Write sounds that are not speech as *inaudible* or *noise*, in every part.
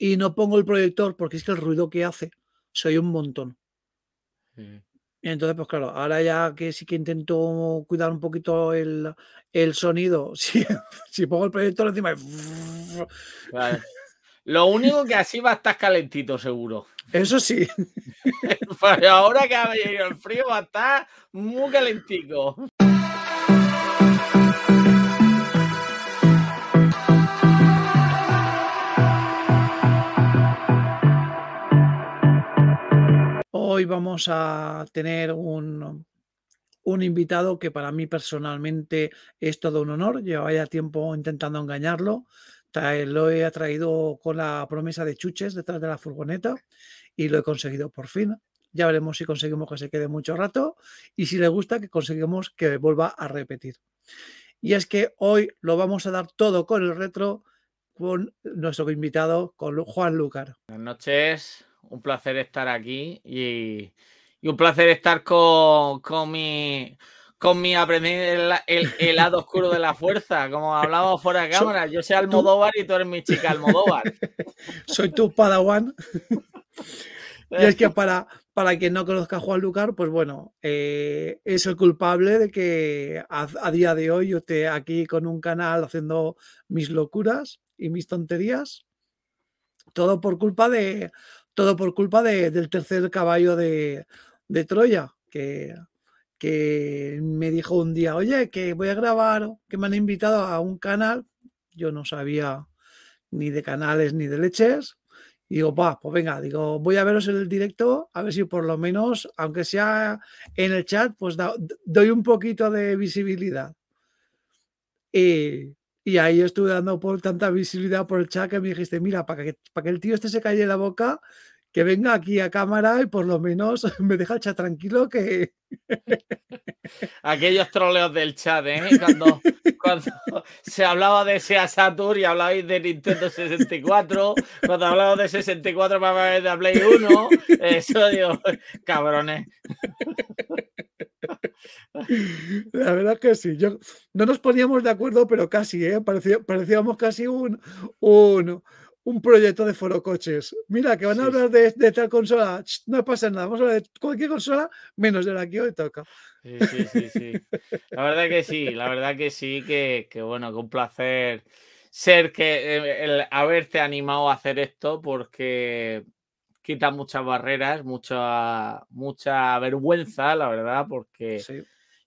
y no pongo el proyector porque es que el ruido que hace soy un montón. Y entonces, pues claro, ahora ya que sí que intento cuidar un poquito el, sonido, *laughs* si, si, pongo el proyector encima... Lo único que así va a estar calentito, seguro. Eso sí. *laughs* Pero ahora que ha venido el frío va a estar muy calentico. Hoy vamos a tener un, invitado que para mí personalmente es todo un honor. Llevaba ya tiempo intentando engañarlo. Lo he traído con la promesa de chuches detrás de la furgoneta y lo he conseguido por fin. Ya veremos si conseguimos que se quede mucho rato y si le gusta que conseguimos que vuelva a repetir. Y es que hoy lo vamos a dar todo con el retro con nuestro invitado, con Juan Lucar. Buenas noches un placer estar aquí y, un placer estar con, con mi con mi aprender el, lado oscuro de la fuerza, como hablábamos fuera de *laughs* cámara. Yo soy Almodóvar y tú eres mi chica Almodóvar. *laughs* Soy tu padawan. *laughs* y es que para, para quien no conozca a Juan Lucar, pues bueno, eh, es el culpable de que a, a, día de hoy yo esté aquí con un canal haciendo mis locuras y mis tonterías. Todo por culpa de, todo por culpa del tercer caballo de, Troya, que, que me dijo un día, oye, que voy a grabar, que me han invitado a un canal. Yo no sabía ni de canales ni de leches. Y digo, va, pues venga, digo, voy a veros en el directo, a ver si por lo menos, aunque sea en el chat, pues doy un poquito de visibilidad. Y, y ahí estuve dando por tanta visibilidad por el chat que me dijiste, mira, para que, para que el tío este se calle la boca, que venga aquí a cámara y por lo menos *laughs* me deja el chat tranquilo que... *laughs* Aquellos troleos del chat, ¿eh? Cuando, cuando *laughs* se hablaba de Sega Saturn y hablabais de Nintendo 64, cuando hablaba de 64 para de Play 1, eso digo, cabrones. La verdad es que sí. Yo, no nos poníamos de acuerdo, pero casi, ¿eh? parecíamos casi un, un, un proyecto de foro coches. Mira, que van a hablar de, tal consola. no pasa nada. Vamos a hablar de cualquier consola menos de la que hoy toca. Sí, sí, sí, La verdad que sí, la verdad que sí, que, bueno, que un placer ser que eh, el haberte animado a hacer esto porque quita muchas barreras, mucha, mucha vergüenza, la verdad, porque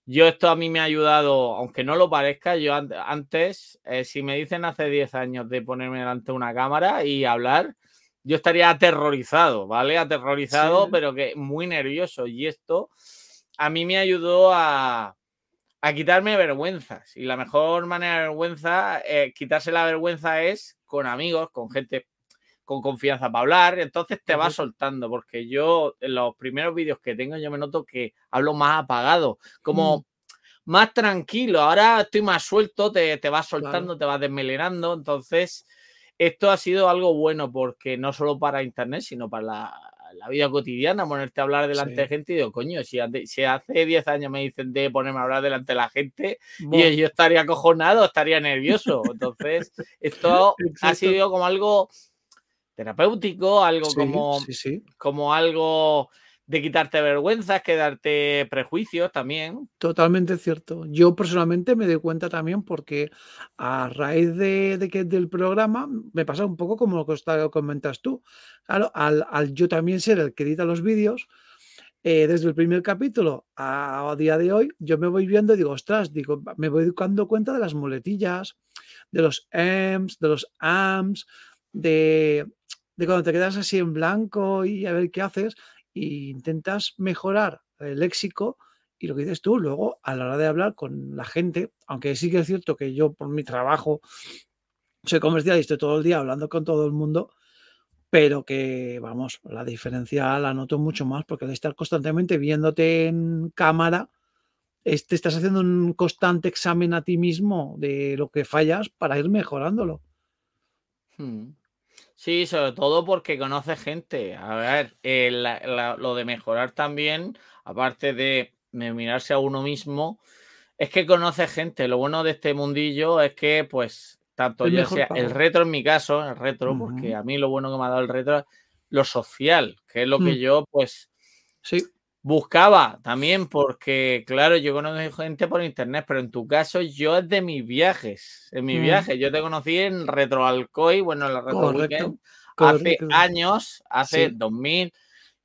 yo esto a mí me ha ayudado, aunque no lo parezca, yo antes, eh, si me dicen hace 10 años de ponerme delante de una cámara y hablar, yo estaría aterrorizado, ¿vale? Aterrorizado, pero que muy nervioso. Y esto a mí me ayudó a, quitarme vergüenzas. Y la mejor manera de vergüenza, eh, quitarse la vergüenza es con amigos, con gente con confianza para hablar, entonces te vas soltando, porque yo en los primeros vídeos que tengo yo me noto que hablo más apagado, como mm. más tranquilo, ahora estoy más suelto, te, te vas soltando, te vas desmelenando, entonces esto ha sido algo bueno porque no solo para internet, sino para la, vida cotidiana, ponerte a hablar delante de gente y digo, coño, si, si hace 10 años me dicen de ponerme a hablar delante de la gente, y yo estaría acojonado, estaría nervioso. Entonces, esto *laughs* ha sido como algo terapéutico, algo como, como algo de quitarte vergüenzas, que darte prejuicios también. Totalmente cierto. Yo personalmente me doy cuenta también porque a raíz de, que del programa me pasa un poco como lo que comentas tú. Claro, al, yo también ser el que edita los vídeos, eh, desde el primer capítulo a, día de hoy, yo me voy viendo y digo, ostras, digo, me voy dando cuenta de las muletillas, de los AMS, de los AMS, de, de cuando te quedas así en blanco y a ver qué haces e intentas mejorar el léxico y lo que dices tú luego a la hora de hablar con la gente, aunque sí que es cierto que yo por mi trabajo soy comercial y estoy todo el día hablando con todo el mundo, pero que vamos, la diferencia la noto mucho más porque al estar constantemente viéndote en cámara, te estás haciendo un constante examen a ti mismo de lo que fallas para ir mejorándolo. Hmm. Sí, sobre todo porque conoce gente. A ver, eh, lo de mejorar también, aparte de mirarse a uno mismo, es que conoce gente. Lo bueno de este mundillo es que, pues, tanto ya sea el retro en mi caso, el retro, porque a mí lo bueno que me ha dado el retro lo social, que es lo que mm. yo, pues, sí. Buscaba también, porque, claro, yo conozco gente por internet, pero en tu caso, yo es de mis viajes, en mis mm. viajes. Yo te conocí en Retro Alcoy, bueno, en la Retro Weekend, hace años, hace 2000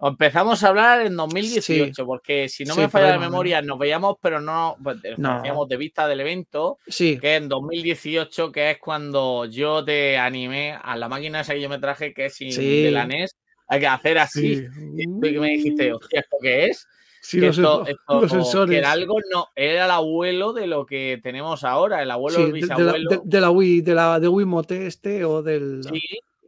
Empezamos a hablar en 2018, porque si no me falla la memoria, nos veíamos, pero no, pues, nos veíamos de vista del evento, sí. que en 2018, que es cuando yo te animé a la máquina esa que yo me traje, que es de la NES, hay que hacer así. Y me dijiste, hostia, ¿esto qué es? Sí, los, esto, Que era algo, no, era el abuelo de lo que tenemos ahora, el abuelo del bisabuelo. De, la, Wii, de la de Wii Mote este o del. Sí,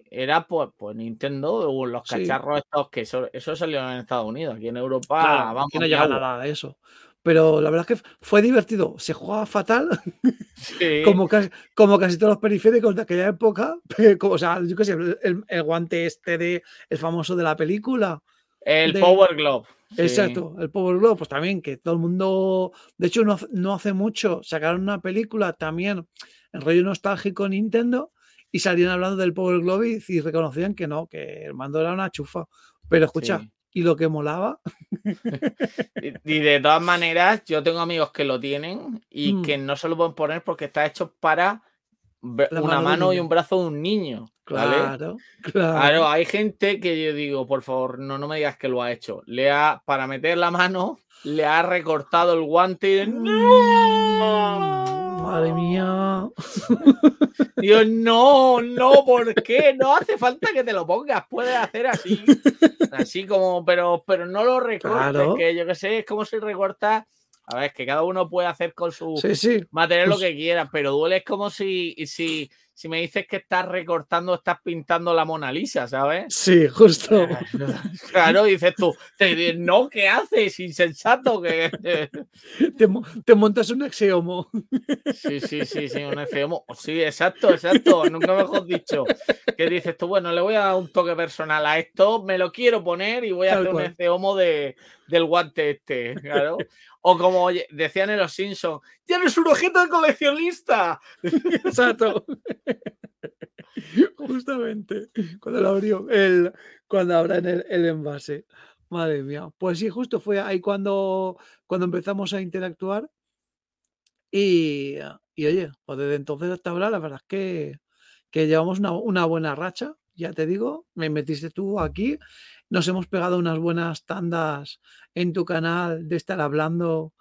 era pues, pues Nintendo los cacharros estos que eso, eso salió en Estados Unidos. Aquí en Europa vamos, no llega nada de eso. Pero la verdad es que fue divertido. Se jugaba fatal, *laughs* como, casi, como casi todos los periféricos de aquella época. *laughs* o sea, yo qué sé, el, guante este de el famoso de la película. El Power Glove. Exacto, el Power Glove, pues también que todo el mundo, de hecho no, no hace mucho sacaron una película también en rollo nostálgico Nintendo y salían hablando del Power Glove y, reconocían que no, que el mando era una chufa. Pero escucha, y lo que molaba. *laughs* y, de todas maneras, yo tengo amigos que lo tienen y mm. que no se lo pueden poner porque está hecho para una mano, y un brazo de un niño. Claro, claro, hay gente que yo digo, por favor, no, no me digas que lo ha hecho. Le ha, para meter la mano, le ha recortado el guante y ¡No! Mía. *laughs* Dios, no, no, ¿por qué? No hace falta que te lo pongas, puedes hacer así. *laughs* Así como, pero, pero no lo recortes, que yo que sé, es como si recortas. A ver, es que cada uno puede hacer con su material lo pues que quiera, pero duele es como si, si, si me dices que estás recortando, estás pintando la Mona Lisa, ¿sabes? Sí, justo. *laughs* Claro, dices tú, te, no, ¿qué haces? Insensato que... *laughs* Te, te, montas un exeomo. Sí, sí, sí, sí, un exeomo. Sí, exacto, exacto. Nunca mejor dicho. Que dices tú, bueno, le voy a dar un toque personal a esto, me lo quiero poner y voy a hacer un exeomo de, del guante este, claro. O como decían en los Simpsons, ya no es un objeto de coleccionista. *laughs* Exacto. *laughs* Justamente. Cuando lo abrió, el, cuando abran el, el, envase. Madre mía. Pues sí, justo fue ahí cuando, cuando empezamos a interactuar. Y, y oye, pues desde entonces hasta ahora, la verdad es que, que llevamos una, una buena racha. Ya te digo, me metiste tú aquí nos hemos pegado unas buenas tandas en tu canal de estar hablando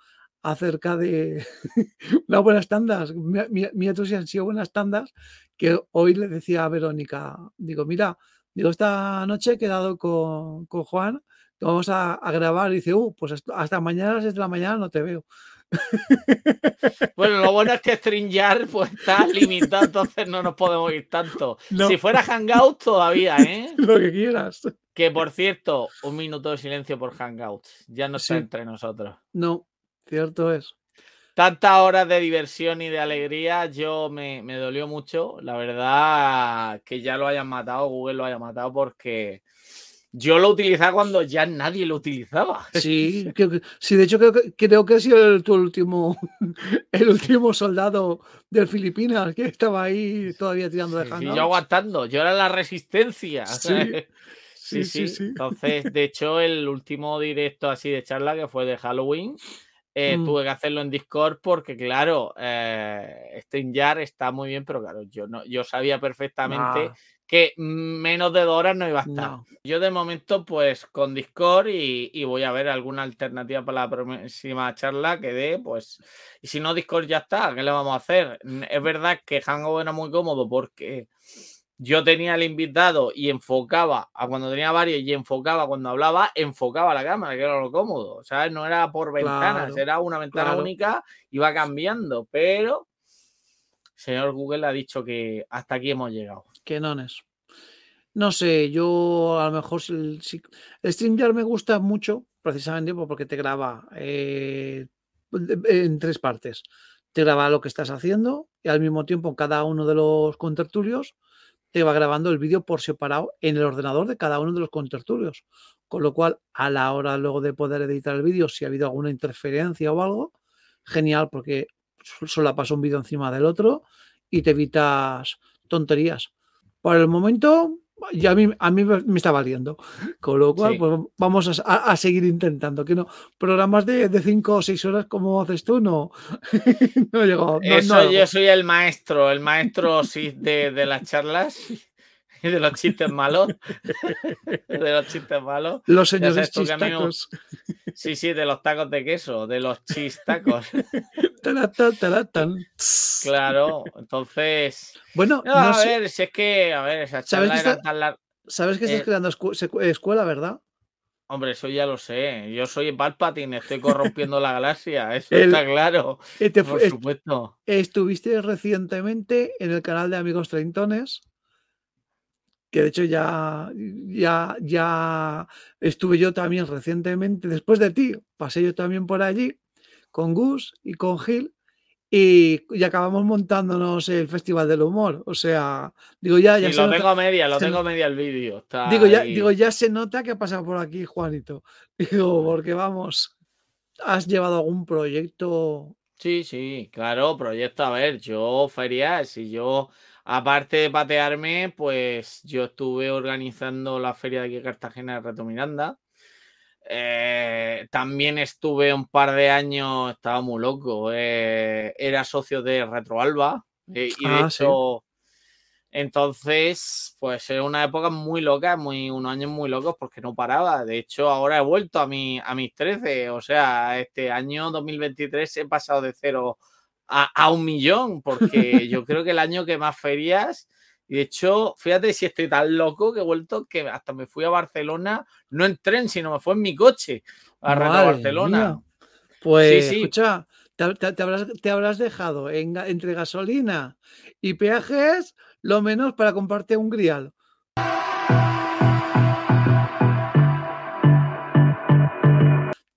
acerca de *laughs* unas buenas tandas. Mira, tú si han sido buenas tandas que hoy le decía a Verónica, digo, mira, digo, esta noche he quedado con, Juan, vamos a, grabar y dice, uh, pues hasta mañana a las 6 de la mañana no te veo. *laughs* Bueno, lo bueno es que StreamYard pues está *laughs* limitado, entonces no nos podemos ir tanto. Si fuera Hangout todavía, ¿eh? Lo que quieras. Que por cierto, un minuto de silencio por Hangouts. Ya no está entre nosotros. No, cierto es. Tantas horas de diversión y de alegría, yo me, me dolió mucho. La verdad, que ya lo hayan matado, Google lo haya matado, porque yo lo utilizaba cuando ya nadie lo utilizaba. Sí, *laughs* sí de hecho creo que, creo que ha sido el, tu último, *laughs* el último soldado del Filipinas que estaba ahí todavía tirando de sí, yo aguantando, yo era la resistencia. Sí. *laughs* Sí, sí, *laughs* Entonces, de hecho, el último directo así de charla que fue de Halloween, eh, mm. tuve que hacerlo en Discord porque, claro, eh, StreamYard está muy bien, pero claro, yo no, yo sabía perfectamente que menos de dos horas no iba a estar. Yo de momento, pues con Discord y, voy a ver alguna alternativa para la próxima charla que dé, pues, y si no, Discord ya está, ¿qué le vamos a hacer? Es verdad que Hangover era muy cómodo porque yo tenía el invitado y enfocaba a cuando tenía varios y enfocaba cuando hablaba, enfocaba la cámara, que era lo cómodo. O sea, no era por ventanas, era una ventana única, iba cambiando, pero señor Google ha dicho que hasta aquí hemos llegado. Que no es. No sé, yo a lo mejor el, el StreamYard me gusta mucho, precisamente porque te graba eh, en tres partes. Te graba lo que estás haciendo y al mismo tiempo cada uno de los contertulios te va grabando el vídeo por separado en el ordenador de cada uno de los contertulios. Con lo cual, a la hora luego de poder editar el vídeo, si ha habido alguna interferencia o algo, genial porque solo pasa un vídeo encima del otro y te evitas tonterías. Por el momento, ya a mí, a mí me está valiendo. Con lo cual, pues vamos a, seguir intentando. Que no, programas de 5 o 6 horas como haces tú, no, *laughs* no llegó. Eso yo soy el maestro, el maestro sí, de, de las charlas *laughs* de los chistes malos. de los chistes malos. Los señores chistacos. Sí, sí, de los tacos de queso, de los chistacos. *laughs* claro, entonces. Bueno, a ver, si es que, a ver, esa charla ¿Sabes que, tan ¿Sabes que estás eh, creando escuela, verdad? Hombre, eso ya lo sé. Yo soy Palpatine, estoy corrompiendo la galaxia. Eso está claro. por supuesto. Estuviste recientemente en el canal de Amigos Treintones que de hecho ya, ya, ya estuve yo también recientemente, después de ti, pasé yo también por allí con Gus y con Gil y, acabamos montándonos el Festival del Humor. O sea, digo ya... ya lo tengo media, lo tengo media el vídeo. Digo ya, digo, ya se nota que ha pasado por aquí, Juanito. *laughs* Digo, porque vamos, ¿has llevado algún proyecto? Sí, sí, claro, proyecto. A ver, yo ferias y yo Aparte de patearme, pues yo estuve organizando la feria de aquí Cartagena de Reto Miranda. Eh, también estuve un par de años, estaba muy loco. Eh, era socio de Retroalba. Eh, y de ah, hecho, entonces, pues era una época muy loca, muy, unos años muy locos porque no paraba. De hecho, ahora he vuelto a, mi, a mis 13. O sea, este año 2023 he pasado de cero a, un millón, porque yo creo que el año que más ferias, y de hecho, fíjate si estoy tan loco que he vuelto que hasta me fui a Barcelona, no en tren, sino me fue en mi coche a Barcelona. Pues, escucha, te, habrás, dejado entre gasolina y peajes lo menos para comprarte un grial.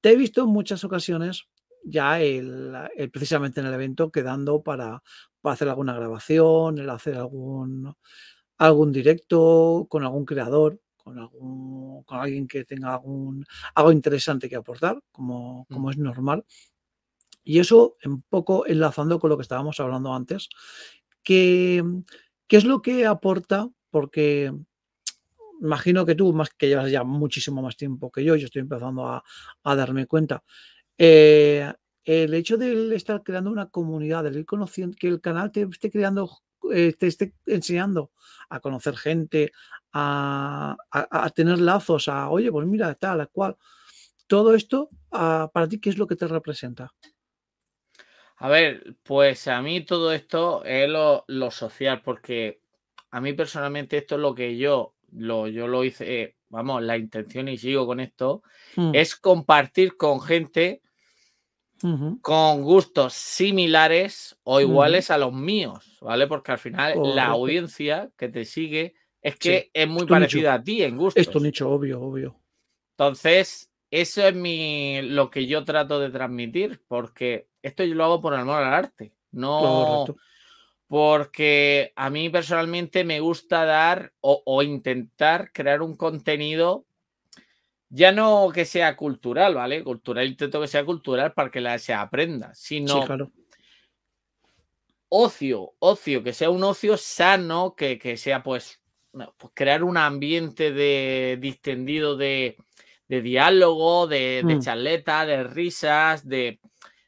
Te he visto en muchas ocasiones ya el, precisamente en el evento quedando para, para, hacer alguna grabación, el hacer algún, algún directo con algún creador, con, algún, con alguien que tenga algún, algo interesante que aportar, como, como es normal. Y eso, un poco enlazando con lo que estábamos hablando antes, que, ¿qué es lo que aporta? Porque imagino que tú, más que llevas ya muchísimo más tiempo que yo, yo estoy empezando a, a darme cuenta, eh, el hecho de estar creando una comunidad, de ir conociendo, que el canal te esté creando, eh, te esté enseñando a conocer gente, a, tener lazos, a, oye, pues mira, tal, cual. Todo esto, ah, para ti, ¿qué es lo que te representa? A ver, pues a mí todo esto es lo, social, porque a mí personalmente esto es lo que yo lo, yo lo hice, vamos, la intención y sigo con esto, mm. es compartir con gente con gustos similares o iguales a los míos, ¿vale? Porque al final la audiencia que te sigue es que es muy parecida a ti en gustos. Esto nicho, obvio, obvio. Entonces, eso es mi, lo que yo trato de transmitir, porque esto yo lo hago por amor al arte, no porque a mí personalmente me gusta dar o, intentar crear un contenido ya no que sea cultural, ¿vale? Cultural, intento que sea cultural para que la, se aprenda, sino ocio, ocio, que sea un ocio sano, que, sea pues, pues, crear un ambiente de distendido de, diálogo, de, de mm. charleta, de risas, de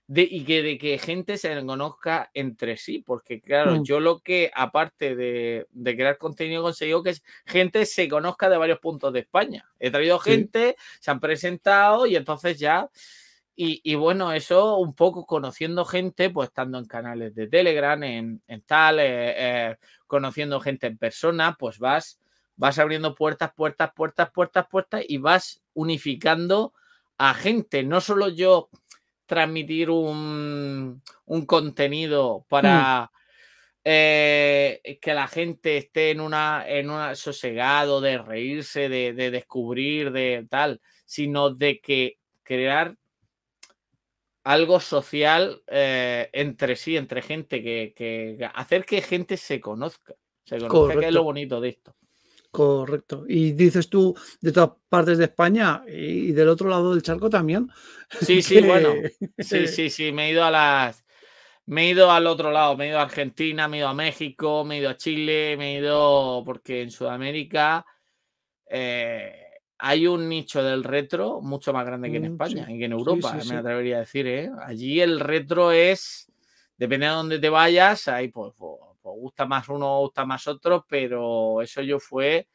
y que de que gente se conozca entre sí, porque claro, mm. yo lo que aparte de, crear contenido he conseguido que gente se conozca de varios puntos de España. He traído gente, se han presentado y entonces ya... Y, bueno, eso un poco conociendo gente, pues estando en canales de Telegram, en, tal, eh, eh, conociendo gente en persona, pues vas, vas abriendo puertas, puertas, puertas, puertas, puertas y vas unificando a gente. No solo yo transmitir un, contenido hmm. para eh, que la gente esté en una, en una sosegado de reírse, de, descubrir, de tal, sino de que crear algo social eh, entre sí, entre gente, que, hacer que gente se conozca, se conozca, que es lo bonito de esto. Correcto. Y dices tú de todas partes de España y del otro lado del charco también. Sí, *laughs* sí, bueno. Sí, *laughs* sí, sí. Me he ido a las. me he ido al otro lado, me he ido a Argentina, me he ido a México, me he ido a Chile, me he ido porque en Sudamérica eh, hay un nicho del retro mucho más grande que en Mm, España sí. y que en Europa, sí, me atrevería a decir. ¿eh? Allí el retro es, depende de dónde te vayas, ahí pues, pues, pues gusta más uno, gusta más otro, pero eso yo fue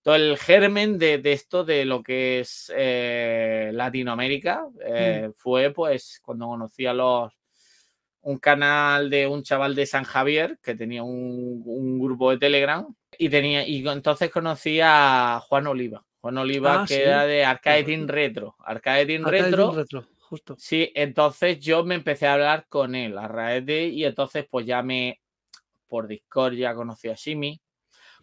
todo el germen de, de esto, de lo que es eh, Latinoamérica, eh, fue pues cuando conocí a los un canal de un chaval de San Javier que tenía un, un grupo de Telegram y tenía y entonces conocí a Juan Oliva. Juan Oliva Ah, que sí. era de Arcade. Team Retro. Arcade Team Arcade Retro. Team retro, justo. Sí, entonces yo me empecé a hablar con él a raíz de y entonces pues ya me por Discord ya conocí a Simi,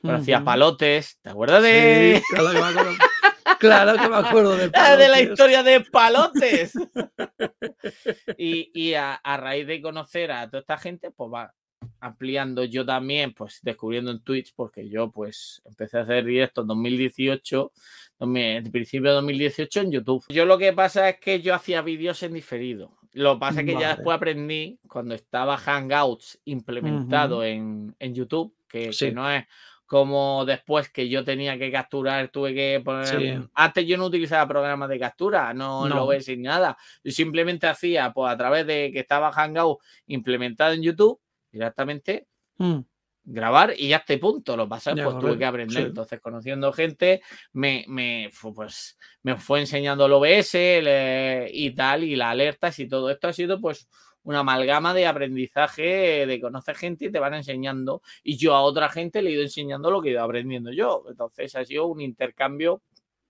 conocí a. Palotes, ¿te acuerdas de, Sí, claro que me acuerdo. *laughs* Claro que me acuerdo de, Ah, de la Palotes. historia de Palotes? *laughs* y y a, a raíz de conocer a toda esta gente, pues va ampliando yo también, pues descubriendo en Twitch, porque yo pues empecé a hacer directos en 2018, 2000 en principio de 2018 en YouTube. Yo lo que pasa es que yo hacía vídeos en diferido. Lo que pasa es que ya después aprendí, cuando estaba Hangouts implementado en, en YouTube, que, que Sí. no es como después que yo tenía que capturar, tuve que poner... Sí. Antes yo no utilizaba programas de captura, no, No. lo ves sin nada. Yo simplemente hacía, pues a través de que estaba Hangout implementado en YouTube, directamente Mm, grabar y ya está y punto. Lo Ya, pues tuve que aprender. sí. Entonces, conociendo gente, me, me, pues, me fue enseñando el OBS le- y tal, y las alertas y todo esto ha sido pues una amalgama de aprendizaje, de conocer gente y te van enseñando. Y yo a otra gente le he ido enseñando lo que he ido aprendiendo yo. Entonces ha sido un intercambio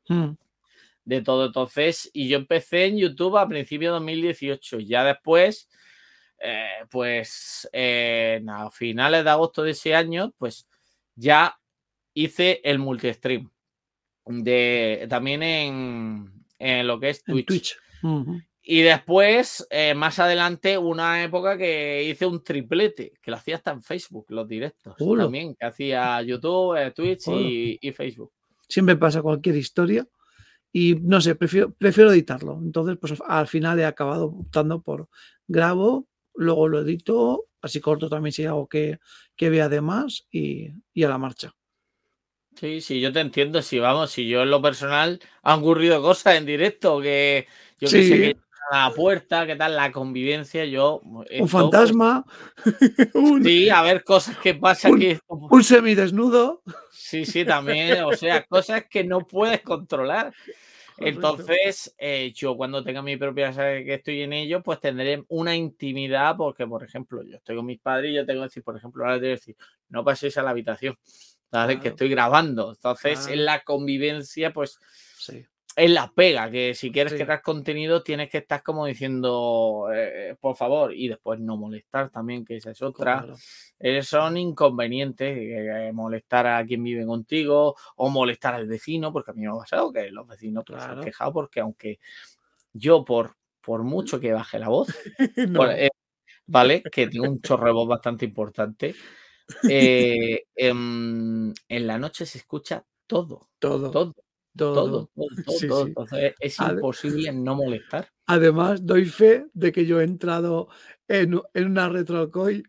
mm. de todo. Entonces, y yo empecé en YouTube a principios de 2018. Ya después, eh, pues eh, a finales de agosto de ese año, pues ya hice el multistream. De, también en, en lo que es Twitch. Y después, eh, más adelante, una época que hice un triplete, que lo hacía hasta en Facebook, los directos. También, que hacía YouTube, eh, Twitch y, y Facebook. Siempre pasa cualquier historia y no sé, prefiero, prefiero editarlo. Entonces, pues al final he acabado optando por grabo, luego lo edito, así corto también si hay algo que, que vea de más y, y a la marcha. Sí, sí, yo te entiendo. Si vamos, si yo en lo personal han ocurrido cosas en directo que yo que sé Sí. que la puerta, qué tal la convivencia, yo. Un fantasma, pues, *laughs* un, sí, a ver cosas que pasan Un- que. un semidesnudo. Sí, sí, también. O sea, cosas que no puedes controlar. Entonces, eh, yo cuando tenga mi propia que estoy en ello, pues tendré una intimidad, porque, por ejemplo, yo estoy con mis padres y yo tengo que decir, por ejemplo, ahora tengo que decir, no paséis a la habitación, ¿sabes? Que estoy grabando. Entonces, Claro. en la convivencia, pues Sí. Es la pega, que si quieres Sí. crear contenido tienes que estar como diciendo, eh, por favor, y después no molestar también, que esa es otra. claro. Eh, son inconvenientes, eh, molestar a quien vive contigo o molestar al vecino, porque a mí me ha pasado que los vecinos pues, se han Claro. quejado porque aunque yo por, por mucho que baje la voz, *laughs* No. por- ¿vale? Que tengo un chorro de voz bastante importante, eh, em, en la noche se escucha todo, todo, todo, todo. todo, todo, todo, Sí, todo. sí. Entonces es imposible no molestar. Además, doy fe de que yo he entrado en, en una retrocoy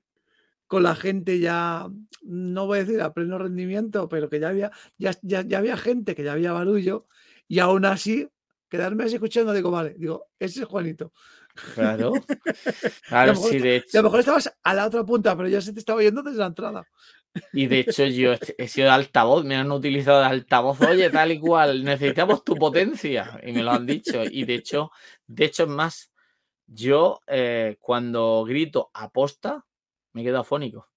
con la gente ya, no voy a decir a pleno rendimiento, pero que ya había, ya, ya, ya había gente, que ya había barullo, y aún así, quedarme así escuchando, digo, vale, digo, ese es Juanito. Claro, *laughs* a claro, lo mejor sí, de Y a hecho. lo mejor estabas a la otra punta, pero ya se te estaba oyendo desde la entrada. Y de hecho yo he sido de altavoz, me han utilizado de altavoz, oye, tal y cual, necesitamos tu potencia. Y me lo han dicho. Y de hecho, de hecho es más, yo eh, cuando grito aposta, me quedo afónico.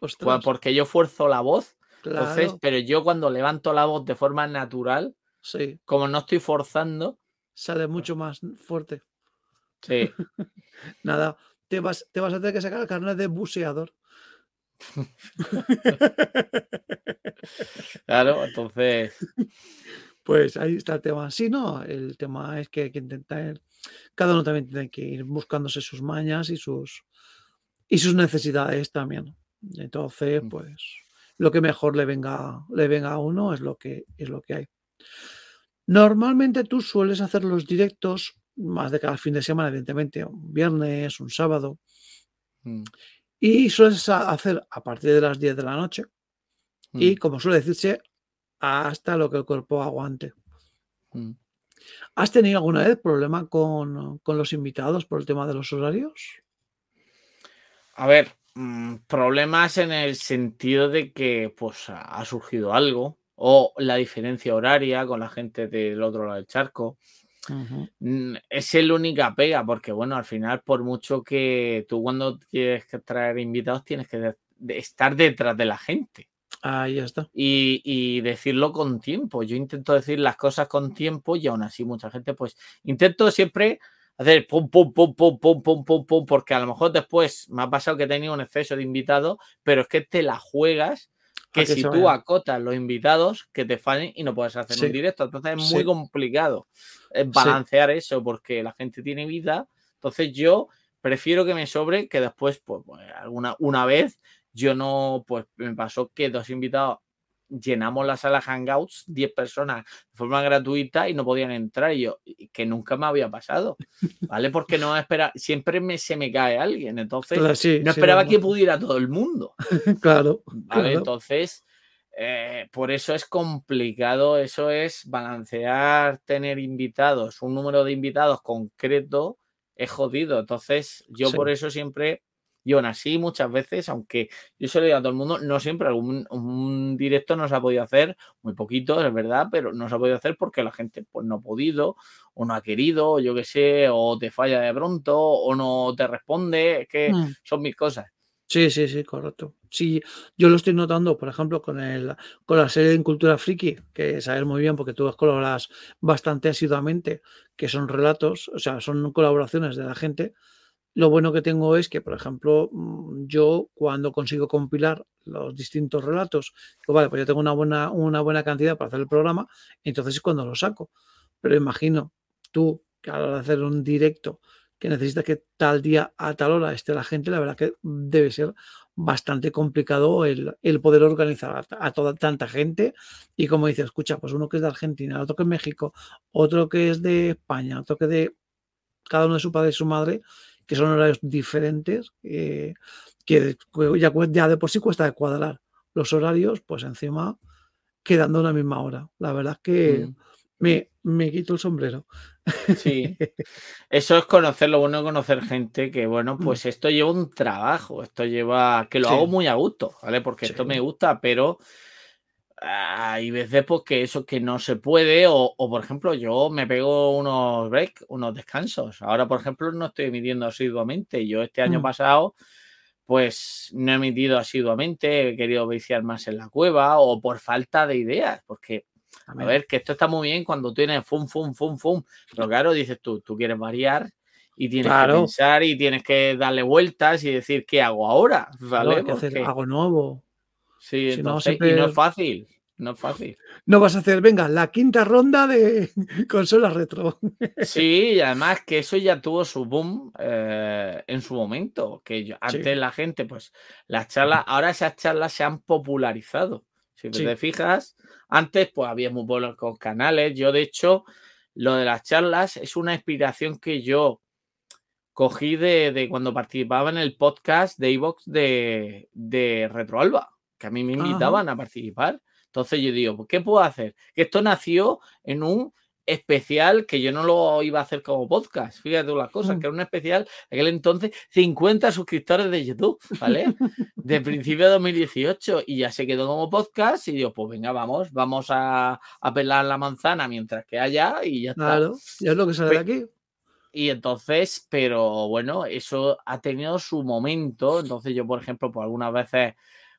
Ostras, Porque yo fuerzo la voz, entonces, pero yo cuando levanto la voz de forma natural, sí, como no estoy forzando, sale mucho más fuerte. sí, *laughs* Nada, te vas, te vas a tener que sacar el carnet de buceador. *laughs* claro, entonces, Pues ahí está el tema. Sí, no, el tema es que hay que intentar, cada uno también tiene que ir buscándose sus mañas y sus y sus necesidades también. Entonces, Mm. pues lo que mejor le venga, le venga a uno es lo que es lo que hay. Normalmente tú sueles hacer los directos más de cada fin de semana, evidentemente, un viernes, un sábado. Mm. Y sueles hacer a partir de las 10 de la noche y, Mm, como suele decirse, hasta lo que el cuerpo aguante. mm. ¿Has tenido alguna vez problema con, con los invitados por el tema de los horarios? A ver, mm, problemas en el sentido de que pues ha surgido algo o la diferencia horaria con la gente del otro lado del charco. Mm, Es la única pega, porque bueno, al final, por mucho que tú cuando tienes que traer invitados, tienes que de- de estar detrás de la gente Ahí está. y, y decirlo con tiempo. Yo intento decir las cosas con tiempo y aún así mucha gente, pues intento siempre hacer pum, pum, pum, pum, pum, pum, pum, pum, porque a lo mejor después me ha pasado que he tenido un exceso de invitados, pero es que te la juegas que si tú acotas los invitados, que te fallen y no puedes hacer un directo. Entonces es muy complicado eh, sí. balancear eso porque la gente tiene vida. Entonces yo prefiero que me sobre que después, pues, pues, alguna una vez yo no, pues me pasó que dos invitados llenamos la sala Hangouts, 10 personas de forma gratuita y no podían entrar. Y yo, que nunca me había pasado, ¿vale? Porque no espera, siempre me, se me cae alguien. Entonces Claro, sí, no esperaba que pudiera todo el mundo. *laughs* Claro, ¿vale? claro. Entonces, eh, por eso es complicado, eso es balancear, tener invitados, un número de invitados concreto es jodido. Entonces, yo Sí. por eso siempre, y aún así muchas veces, aunque yo se lo digo a todo el mundo, no siempre algún un directo no se ha podido hacer, muy poquito, es verdad, pero no se ha podido hacer porque la gente pues no ha podido, o no ha querido, o yo qué sé, o te falla de pronto, o no te responde, es que Mm. son mis cosas. Sí, sí, sí, correcto. Sí, yo lo estoy notando, por ejemplo, con el, con la serie de Cultura Friki, que sabes muy bien porque tú colaboras bastante asiduamente, que son relatos, o sea, son colaboraciones de la gente. Lo bueno que tengo es que, por ejemplo, mm, yo cuando consigo compilar los distintos relatos, pues vale, pues yo tengo una buena, una buena cantidad para hacer el programa, entonces es cuando lo saco. Pero imagino tú que a la hora de hacer un directo que necesitas que tal día a tal hora esté la gente, la verdad que debe ser bastante complicado el, el poder organizar a, toda tanta gente y como dices, escucha, pues uno que es de Argentina, otro que es México, otro que es de España, otro que de cada uno de su padre y su madre, que son horarios diferentes, eh, que ya, ya de por sí cuesta cuadrar los horarios, pues encima quedando una misma hora. La verdad es que Mm. me, me quito el sombrero. Sí, *laughs* eso es conocer, lo bueno conocer gente que, bueno, Mm. pues esto lleva un trabajo, esto lleva, que lo Sí. hago muy a gusto, ¿vale? Porque esto me gusta, pero hay veces pues que eso que no se puede, o, o, por ejemplo, yo me pego unos breaks, unos descansos. Ahora, por ejemplo, no estoy emitiendo asiduamente. Yo este año Mm. pasado, pues no he emitido asiduamente, he querido viciar más en la cueva, o por falta de ideas, porque a ver, que esto está muy bien cuando tienes fum, fum, fum, fum. Pero claro, dices tú, tú quieres variar y tienes que Claro. pensar y tienes que darle vueltas y decir, ¿qué hago ahora? Claro, ¿Vale? hay que hacer algo nuevo. Sí, Si no, y no es fácil, no es fácil. No vas a hacer, venga, la quinta ronda de *laughs* consola retro. Sí, y además que eso ya tuvo su boom eh, en su momento, que yo- Sí. antes la gente, pues las charlas, ahora esas charlas se han popularizado. Si Sí. te fijas, antes pues había muy pocos canales. Yo, de hecho, lo de las charlas es una inspiración que yo cogí de, de cuando participaba en el podcast de Evox de, de Retroalba, que a mí me Ajá. invitaban a participar. Entonces yo digo, pues, ¿qué puedo hacer? Que esto nació en un especial que yo no lo iba a hacer como podcast. Fíjate las cosas, Mm. que era un especial en aquel entonces 50 suscriptores de YouTube, ¿vale? De principio de 2018 y ya se quedó como podcast y digo, pues venga, vamos, vamos a, a pelar la manzana mientras que haya y ya está. Claro, ya es lo que sale de aquí. Y entonces, pero bueno, eso ha tenido su momento. Entonces yo, por ejemplo, por algunas veces,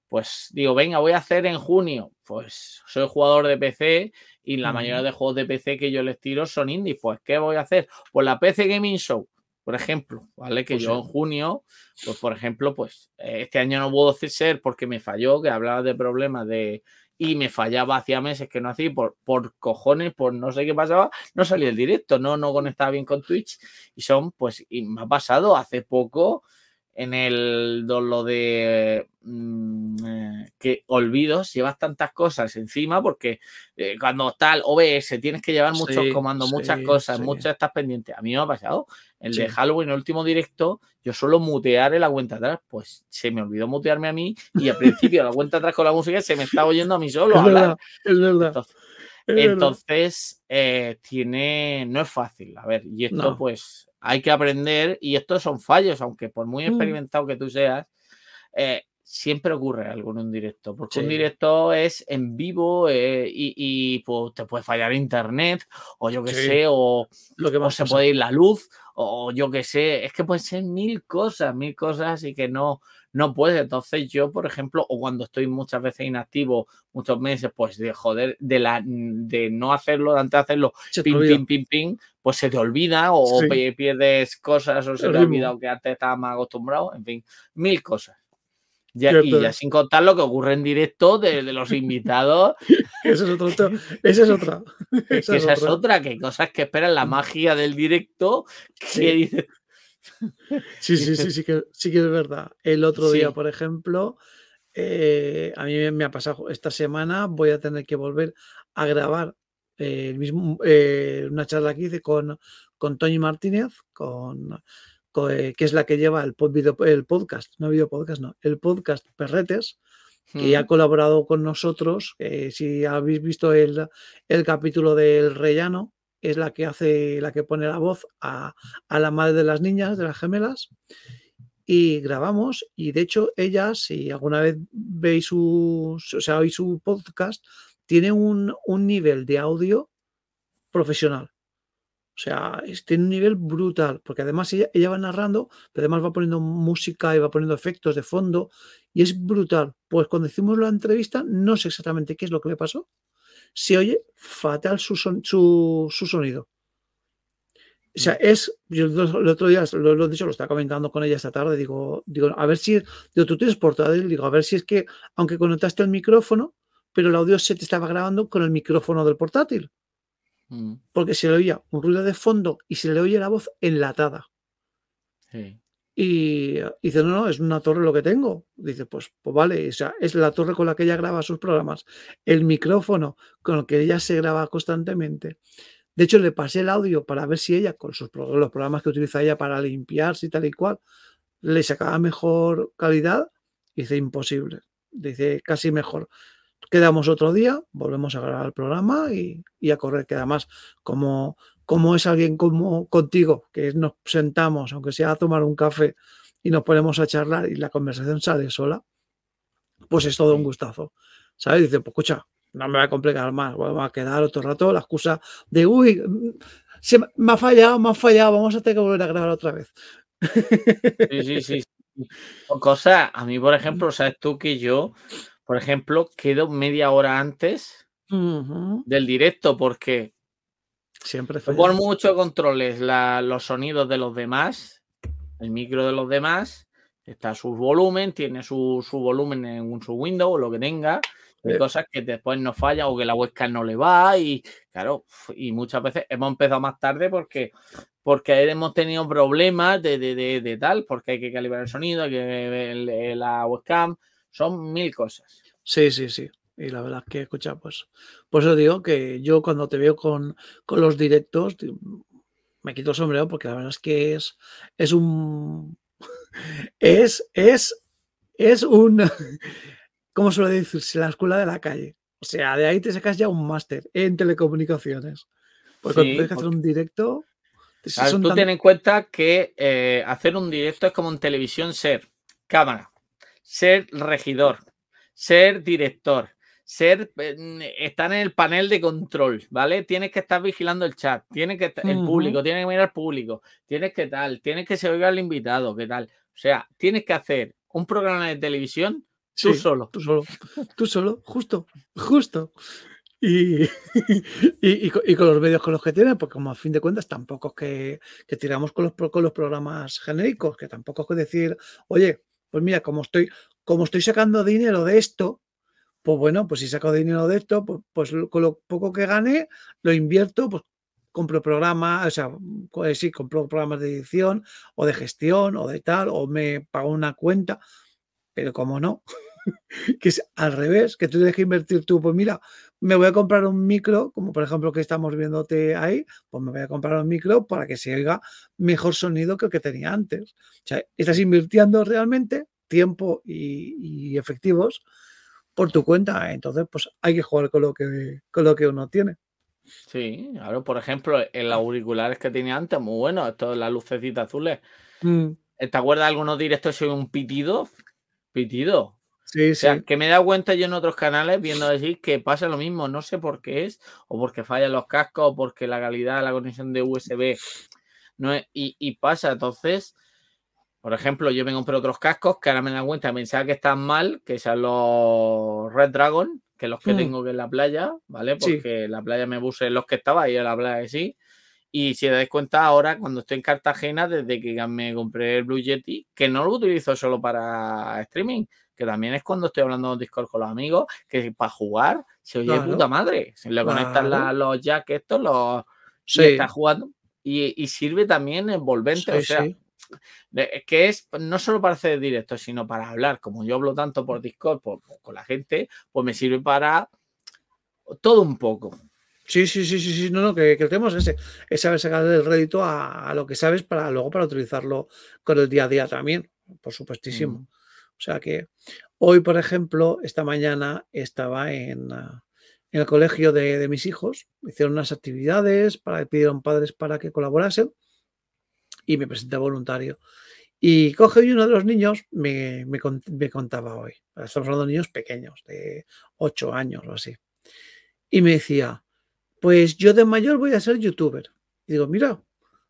pues digo, venga, voy a hacer en junio. Pues soy jugador de PC y la mayoría de juegos de PC que yo les tiro son indies. Pues, ¿qué voy a hacer? Pues la PC Gaming Show, por ejemplo, ¿vale? Que Pues yo sí. en junio, pues por ejemplo, pues eh, este año no puedo ser porque me falló, que hablaba de problemas de... Y me fallaba hacía meses que no hacía, por, por cojones, por no sé qué pasaba, no salía el directo, no, no conectaba bien con Twitch. Y son, pues, y me ha pasado hace poco, en el lo de mm, eh, que olvidos, llevas tantas cosas encima porque eh, cuando tal OBS tienes que llevar muchos comandos, muchas cosas, muchas estás pendientes. A mí me ha pasado el de Halloween, el último directo, yo suelo mutear en la cuenta atrás, pues se me olvidó mutearme a mí y al principio la cuenta atrás con la música se me estaba oyendo a mí solo. Es verdad, es verdad. Entonces, eh, tiene, no es fácil, a ver, y esto pues hay que aprender y estos son fallos, aunque por muy mm. experimentado que tú seas, eh, siempre ocurre algo en un directo, porque un directo es en vivo eh, y, pues, te puede fallar internet o yo que sé, o, lo que se puede ir la luz o yo que sé, es que pueden ser mil cosas, mil cosas y que no, no puedes. Entonces yo, por ejemplo, o cuando estoy muchas veces inactivo, muchos meses, pues de joder, de, la, de no hacerlo, de antes de hacerlo, pim, pim, pim, pim, pues se te olvida o pierdes cosas o se te ha olvidado que antes estabas más acostumbrado, en fin, mil cosas. Ya, y ya sin contar lo que ocurre en directo de, los invitados. esa es otra. Esa es otra. Esa, es, otra. que cosas que esperan la magia del directo. Que dices, *laughs* Sí, sí, sí, sí que, sí que es verdad. El otro día, por ejemplo, eh, a mí me ha pasado esta semana, voy a tener que volver a grabar eh, el mismo, eh, una charla que hice con, con Toñi Martínez, con, que es la que lleva el, el podcast, no video podcast, no, el podcast Perretes, que ha colaborado con nosotros. si habéis visto el, el capítulo del Rellano, es la que hace, la que pone la voz a, la madre de las niñas, de las gemelas. Y grabamos, y de hecho, ella, si alguna vez veis su, o sea, su podcast, tiene un, nivel de audio profesional. O sea, tiene un nivel brutal, porque además ella, ella, va narrando, pero además va poniendo música y va poniendo efectos de fondo, y es brutal. Pues cuando hicimos la entrevista, no sé exactamente qué es lo que le pasó, se oye fatal su, su, sonido. O sea, es, yo el otro día lo, he dicho, lo estaba comentando con ella esta tarde, digo, digo, a ver si, digo, tú tienes portátil, digo, a ver si es que, aunque conectaste el micrófono, pero el audio se te estaba grabando con el micrófono del portátil. Mm. Porque se le oía un ruido de fondo y se le oye la voz enlatada. Sí. Y, dice, no, no, es una torre lo que tengo. Dice, pues, pues vale, o sea, es la torre con la que ella graba sus programas, el micrófono con el que ella se graba constantemente. De hecho, le pasé el audio para ver si ella, con sus, los programas que utiliza ella para limpiarse y tal y cual, le sacaba mejor calidad. Dice, imposible. Dice, casi mejor. Quedamos otro día, volvemos a grabar el programa y, y a correr. Que además, como como es alguien como contigo, que nos sentamos, aunque sea a tomar un café, y nos ponemos a charlar y la conversación sale sola, pues es todo un gustazo. ¿Sabes? Dice, pues escucha, no me va a complicar más, vamos a quedar otro rato la excusa de, uy, se me ha fallado, me ha fallado, vamos a tener que volver a grabar otra vez. Sí, sí, sí. *laughs* Cosa, a mí, por ejemplo, sabes tú que yo, por ejemplo, quedo media hora antes del directo porque Siempre Por mucho controles los sonidos de los demás, el micro de los demás, está su volumen, tiene su, volumen en su Windows o lo que tenga. Hay cosas que después no falla o que la webcam no le va y claro, y muchas veces hemos empezado más tarde porque porque hemos tenido problemas de, de, tal, porque hay que calibrar el sonido, hay que ver la webcam, son mil cosas. Sí, sí, sí. Y la verdad es que, escucha, pues, por eso digo que yo cuando te veo con, los directos, me quito el sombrero porque la verdad es que es, es un. *laughs* Es, es, es un. *laughs* ¿Cómo suele decirse? La escuela de la calle. O sea, de ahí te sacas ya un máster en telecomunicaciones. Porque cuando tienes que hacer un directo. tú ten en cuenta que eh, hacer un directo es como en televisión ser cámara, ser regidor, ser director, ser, eh, estar en el panel de control, ¿vale? Tienes que estar vigilando el chat, tienes que el público, tienes que mirar al público, tienes que tal, tienes que se oiga al invitado, ¿qué tal? O sea, tienes que hacer un programa de televisión tú solo. Tú solo, tú solo, justo, justo. Y, *laughs* y, con los medios con los que tienes, porque como a fin de cuentas tampoco es que, que tiramos con los, con los programas genéricos, que tampoco es que decir, oye, pues mira, como estoy, como estoy sacando dinero de esto, pues bueno, pues si saco dinero de esto, pues, pues, con lo poco que gane, lo invierto, pues compro programas, o sea, pues sí, compro programas de edición o de gestión o de tal, o me pago una cuenta, pero como no, *laughs* que es al revés, que tú tienes que invertir tú, pues mira, me voy a comprar un micro, como por ejemplo que estamos viéndote ahí, pues me voy a comprar un micro para que se oiga mejor sonido que el que tenía antes. O sea, estás invirtiendo realmente tiempo y, efectivos por tu cuenta. Entonces, pues hay que jugar con lo que, con lo que uno tiene. Sí, claro, por ejemplo, el auriculares que tenía antes, muy bueno, esto de las lucecitas azules. Mm. ¿Te acuerdas de algunos directos soy un pitido? Pitido. Sí, o sea, que me he dado cuenta yo en otros canales viendo decir que pasa lo mismo, no sé por qué es, o porque fallan los cascos, o porque la calidad de la conexión de USB no es, y, pasa. Entonces, por ejemplo, yo me compré otros cascos que ahora me dan cuenta, pensaba que están mal, que son los Red Dragon, que los que hmm. tengo que en la playa, ¿vale? Porque la playa me puse los que estaba y en la playa sí. Y si dais cuenta ahora, cuando estoy en Cartagena, desde que me compré el Blue Yeti, que no lo utilizo solo para streaming, que también es cuando estoy hablando en Discord con los amigos, que para jugar se oye puta madre. Se le conectan los jacks estos, los y está jugando. Y, sirve también envolvente. o sea, que es no solo para hacer directo, sino para hablar. Como yo hablo tanto por Discord con la gente, pues me sirve para todo un poco. Sí, sí, sí, sí, sí, no, no, que, que tenemos ese, es saber sacar el rédito a, lo que sabes para luego para utilizarlo con el día a día también, por supuestísimo. Mm. O sea que hoy, por ejemplo, esta mañana estaba en, ah, el colegio de, mis hijos, hicieron unas actividades, para, pidieron padres para que colaborasen y me presenté voluntario. Y coge uno de los niños, me, me, contaba hoy, estamos hablando de niños pequeños, de 8 años o así, y me decía, pues yo de mayor voy a ser youtuber. Y digo, mira,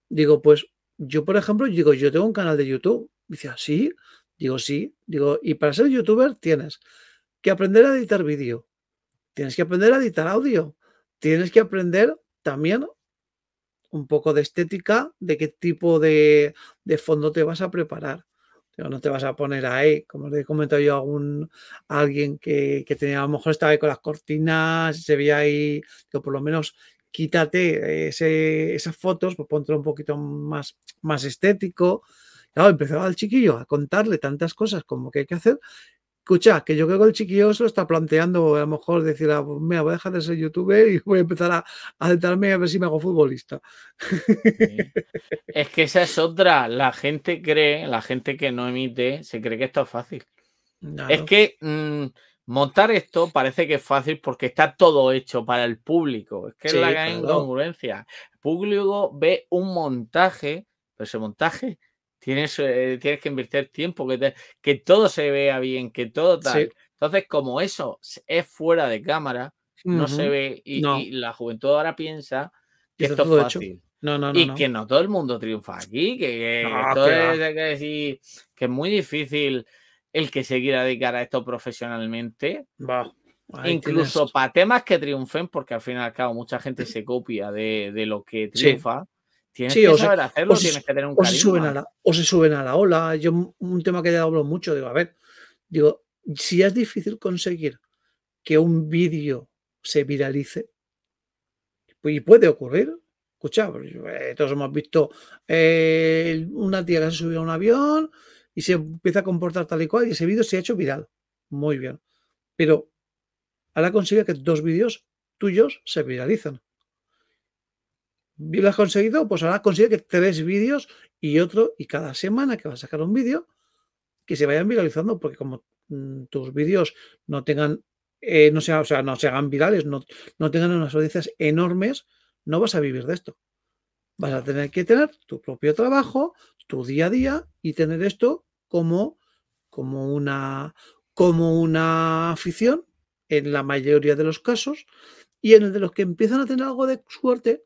digo, pues yo, por ejemplo, digo, yo tengo un canal de YouTube. Dice, sí, Digo, sí. Digo, y para ser youtuber tienes que aprender a editar vídeo. Tienes que aprender a editar audio. Tienes que aprender también un poco de estética, de qué tipo de, fondo te vas a preparar. no te vas a poner ahí, como le he comentado yo a, un, alguien que, tenía, a lo mejor estaba ahí con las cortinas, se veía ahí, que por lo menos quítate esas fotos, pues ponte un poquito más, más estético. Claro, empezaba el chiquillo a contarle tantas cosas como que hay que hacer. Escucha, que yo creo que el chiquillo se lo está planteando, a lo mejor decir, ah, pues mira, voy a dejar de ser youtuber y voy a empezar a, a a ver si me hago futbolista. Es que esa es otra. La gente cree, la gente que no emite, se cree que esto es fácil. Es que mm, montar esto parece que es fácil porque está todo hecho para el público. Es que es la gran incongruencia. El público ve un montaje, pero ese montaje Tienes, eh, tienes que invertir tiempo, que, que todo se vea bien, que todo tal. Entonces, como eso es fuera de cámara, no se ve y, la juventud ahora piensa que esto es fácil. No, no, y que no todo el mundo triunfa aquí, que, esto es, que, es muy difícil el que se quiera dedicar a esto profesionalmente. Incluso para temas que triunfen, porque al fin y al cabo mucha gente se copia de, lo que triunfa. Tienes que saber hacerlo, tienes que tener un o se, suben a la, o se suben a la ola. Yo, un tema que ya hablo mucho, digo, a ver, digo, si es difícil conseguir que un vídeo se viralice, pues, y puede ocurrir. Escucha, pues, eh, todos hemos visto eh, una tía que se subió a un avión y se empieza a comportar tal y cual, y ese vídeo se ha hecho viral. Muy bien. Pero ahora consigue que dos vídeos tuyos se viralicen lo has conseguido, pues ahora consigue que tres vídeos y otro, y cada semana que vas a sacar un vídeo, que se vayan viralizando, porque como mm, tus vídeos no tengan, eh, no, sea, o sea, no se hagan virales, no, no tengan unas audiencias enormes, no vas a vivir de esto. Vas a tener que tener tu propio trabajo, tu día a día y tener esto como, como, una, como una afición en la mayoría de los casos y en el de los que empiezan a tener algo de suerte,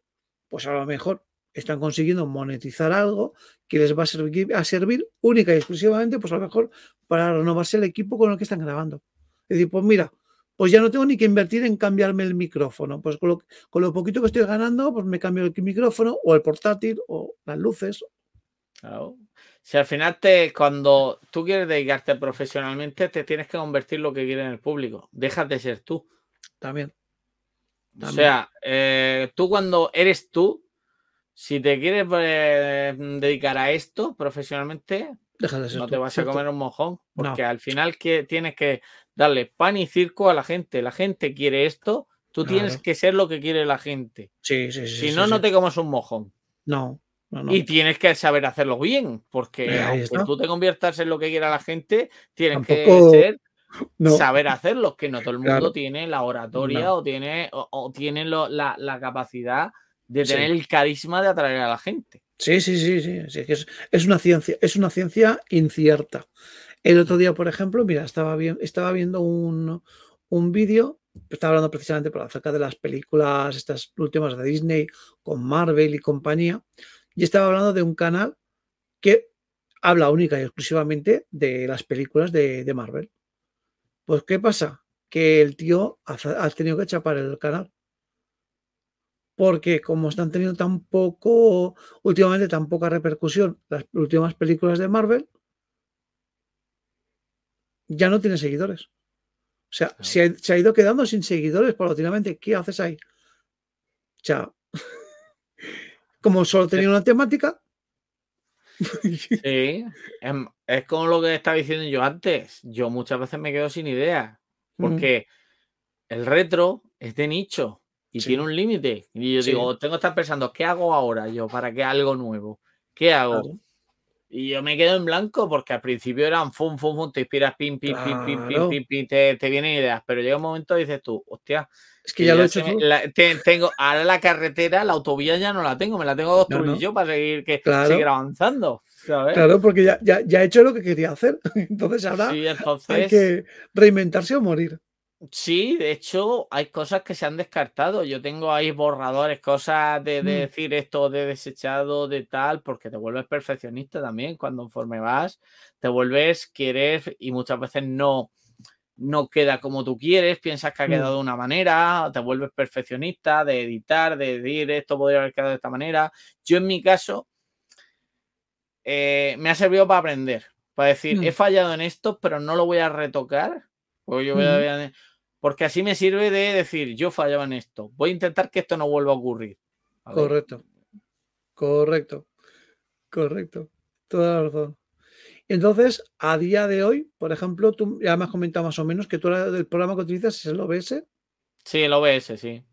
pues a lo mejor están consiguiendo monetizar algo que les va a servir, a servir única y exclusivamente, pues a lo mejor para renovarse el equipo con el que están grabando. Es decir, pues mira, pues ya no tengo ni que invertir en cambiarme el micrófono. Pues con lo, poquito que estoy ganando, pues me cambio el micrófono o el portátil o las luces. Claro. Si al final te, cuando tú quieres dedicarte profesionalmente, te tienes que convertir lo que quiere en el público. Dejas de ser tú. También. O sea, eh, tú cuando eres tú, si te quieres eh, dedicar a esto profesionalmente, no te vas a comer un mojón, porque al final que tienes que darle pan y circo a la gente. La gente quiere esto, tú tienes que ser lo que quiere la gente. Sí, sí, sí. Si no, no te comes un mojón. No. Y tienes que saber hacerlo bien, porque aunque tú te conviertas en lo que quiera la gente, tienes que ser saber hacerlo, que no todo el mundo tiene la oratoria o tiene, o, tiene la, capacidad de tener el carisma de atraer a la gente. Sí, sí, sí, sí. es, una ciencia, es una ciencia incierta. El otro día, por ejemplo, mira, estaba, bien, estaba viendo un, un vídeo, estaba hablando precisamente por acerca de las películas, estas últimas de Disney, con Marvel y compañía, y estaba hablando de un canal que habla única y exclusivamente de las películas de, de Marvel. Pues, ¿qué pasa? Que el tío ha, tenido que chapar el canal. Porque como están teniendo tan poco, últimamente tan poca repercusión las últimas películas de Marvel, ya no tiene seguidores. O sea, se, ha, ido quedando sin seguidores paulatinamente. ¿Qué haces ahí? Chao. *laughs* como solo tenía una temática. *laughs* Sí, em, es, como lo que estaba diciendo yo antes. Yo muchas veces me quedo sin idea, porque el retro es de nicho y tiene un límite. Y yo digo, tengo que estar pensando, ¿qué hago ahora yo para que algo nuevo? ¿Qué hago? Y yo me quedo en blanco porque al principio eran fum, fum, fum, te inspiras, pim, pim, pim, pim, pim, pim, pim, te, te vienen ideas, pero llega un momento y dices tú, hostia, es que ya lo he hecho. tengo, ahora la carretera, la autovía ya no la tengo, me la tengo que construir yo para seguir, que, seguir avanzando. Claro, porque ya, ya, he hecho lo que quería hacer. *laughs* Entonces ahora hay que reinventarse o morir. Sí, de hecho, hay cosas que se han descartado. Yo tengo ahí borradores, cosas de, mm. decir esto de desechado, de tal, porque te vuelves perfeccionista también. Cuando conforme vas, te vuelves, querer y muchas veces no, no queda como tú quieres, piensas que ha mm. quedado de una manera, te vuelves perfeccionista de editar, de decir esto podría haber quedado de esta manera. Yo en mi caso eh, me ha servido para aprender, para decir, he mm. fallado en esto, pero no lo voy a retocar, porque, yo porque así me sirve de decir, yo fallaba en esto, voy a intentar que esto no vuelva a ocurrir. correcto, correcto, correcto, toda la razón. Entonces, a día de hoy, por ejemplo, tú ya me has comentado más o menos que tú el programa que utilizas es el OBS. Sí, el OBS, sí.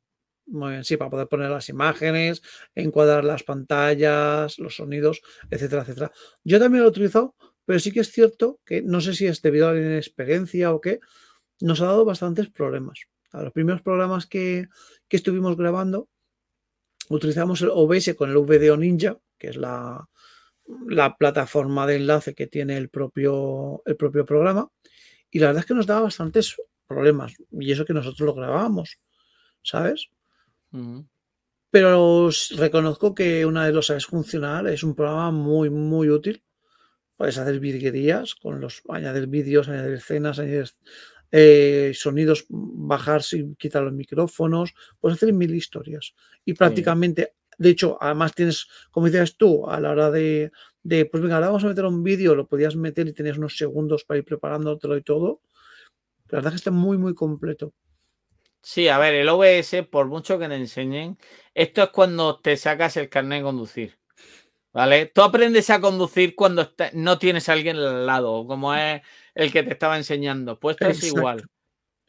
Muy bien, sí, para poder poner las imágenes, encuadrar las pantallas, los sonidos, etcétera, etcétera. Yo también lo he utilizado, pero sí que es cierto que no sé si es debido a la inexperiencia o qué, nos ha dado bastantes problemas. A los primeros programas que, que estuvimos grabando, utilizamos el OBS con el VDO Ninja, que es la, la plataforma de enlace que tiene el propio, el propio programa. Y la verdad es que nos daba bastantes problemas. Y eso que nosotros lo grabábamos, ¿sabes? Pero reconozco que una de los sabes funcionar es un programa muy, muy útil. Puedes hacer virguerías con los añadir vídeos, añadir escenas, añadir eh, sonidos, bajar y quitar los micrófonos, puedes hacer mil historias. Y prácticamente de hecho, además tienes, como decías tú, a la hora de, pues venga, ahora vamos a meter un vídeo, lo podías meter y tenías unos segundos para ir preparándotelo y todo. La verdad es que está muy, muy completo. Sí, a ver, el OBS, por mucho que te enseñen, esto es cuando te sacas el carnet de conducir. ¿Vale? Tú aprendes a conducir cuando no tienes a alguien al lado, como es el que te estaba enseñando. Pues esto es igual.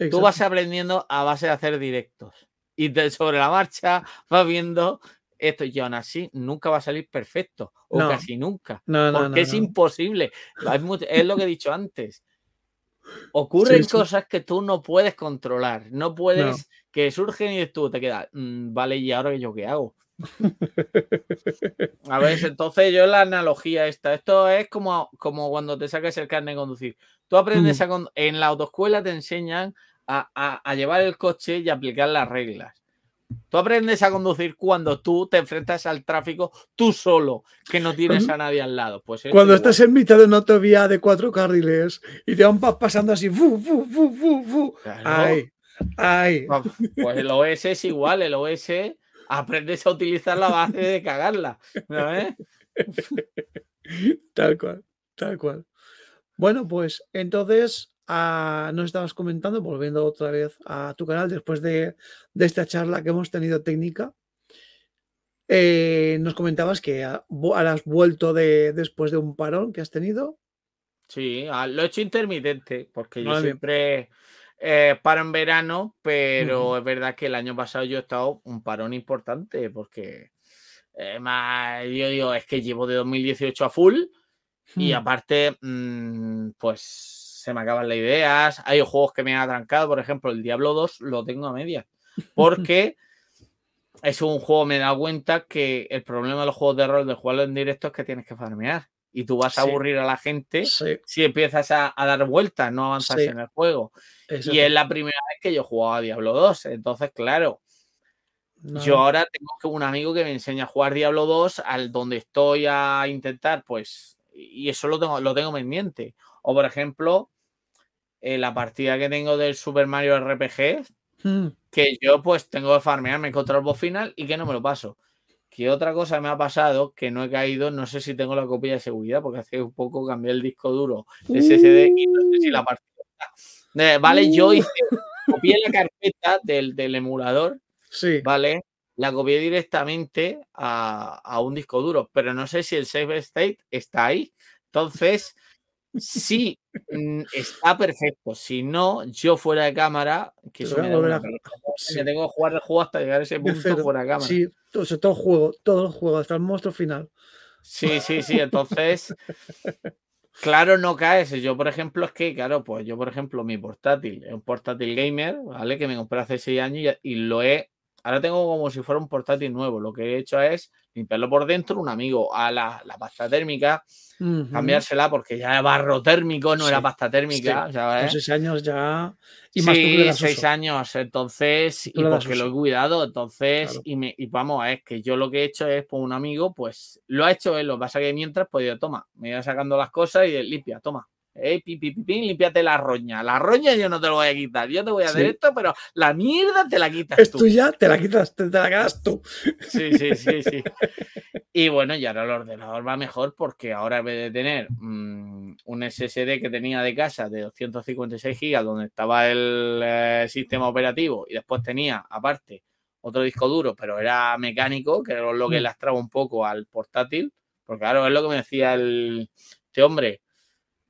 Tú vas aprendiendo a base de hacer directos. Y sobre la marcha *laughs* vas viendo esto y aún así nunca va a salir perfecto o casi nunca. porque es imposible. Es lo que he dicho antes. Ocurren cosas que tú no puedes controlar. No puedes, que surgen y tú te quedas, mm, vale, ¿y ahora yo qué hago? *laughs* a ver, entonces yo la analogía esta, esto es como, como cuando te sacas el carnet de conducir. Tú aprendes a en la autoescuela te enseñan a, a llevar el coche y aplicar las reglas. Tú aprendes a conducir cuando tú te enfrentas al tráfico tú solo, que no tienes a nadie al lado. Pues cuando estás en mitad de una autovía de cuatro carriles y te van pasando así, fu, fu, fu, fu, fu. Ay, ay. Pues el OS es igual, el OS aprendes a utilizar la base de cagarla. *laughs* tal cual, tal cual. Bueno, pues entonces nos estabas comentando, volviendo otra vez a tu canal después de, esta charla que hemos tenido técnica. Eh, nos comentabas que ahora has vuelto de, después de un parón que has tenido. Sí, ah, lo he hecho intermitente, porque yo siempre eh, paro en verano, pero es verdad que el año pasado yo he estado un parón importante, porque eh, más, yo digo, es que llevo de 2018 a full y hmm. aparte, mm, pues se me acaban las ideas. Hay juegos que me han atrancado, por ejemplo, el Diablo 2 lo tengo a medias, *laughs* porque es un juego, me he dado cuenta que el problema de los juegos de rol, de jugarlo en directo, es que tienes que farmear y tú vas a aburrir a la gente si empiezas a, dar vueltas, no avanzas en el juego. Y es la primera vez que yo jugaba a Diablo 2. Entonces, claro, yo ahora tengo un amigo que me enseña a jugar Diablo 2 al donde estoy a intentar, pues, y eso lo tengo, lo tengo pendiente. O por ejemplo, eh, la partida que tengo del Super Mario RPG, hmm. que yo pues tengo que farmearme contra el boss final y que no me lo paso. Que otra cosa me ha pasado que no he caído, no sé si tengo la copia de seguridad, porque hace un poco cambié el disco duro SSD y no sé si la uh. partida. vale, yo hice, copié la carpeta del, del emulador Sí. ¿Vale? La copié directamente a, un disco duro, pero no sé si el save state está ahí. Entonces, sí, mm, está perfecto. Si no, yo fuera de cámara, que eso me, tengo que jugar el juego hasta llegar a ese punto fuera de cámara. Sí, todo, todo el juego, todo el juego, hasta el monstruo final. Sí, sí, sí. Entonces, Claro, no caes. Yo, por ejemplo, es que, claro, pues yo, por ejemplo, mi portátil es un portátil gamer, ¿vale? Que me compré hace seis años y, lo he Ahora tengo como si fuera un portátil nuevo. Lo que he hecho es limpiarlo por dentro, un amigo a la, pasta térmica, cambiársela porque ya es barro térmico, no era pasta térmica. Sí. seis años ya. Y más sí, seis años. Entonces, y porque lo he cuidado. Entonces, y, me, y vamos, es que yo lo que he hecho es por un amigo, pues lo ha hecho él. Lo que pasa que mientras, pues yo, toma, me iba sacando las cosas y limpia, toma, eh, pi, pi, límpiate la roña. La roña yo no te lo voy a quitar. Yo te voy a hacer esto, pero la mierda te la quitas es tú. tuya, te la quitas, te, la quedas tú. Sí, sí, sí, sí. Y bueno, y ahora el ordenador va mejor porque ahora en vez de tener mm, un SSD que tenía de casa de 256 GB donde estaba el eh, sistema operativo y después tenía aparte otro disco duro, pero era mecánico, que era lo que mm. lastraba un poco al portátil, porque claro, es lo que me decía el, este hombre,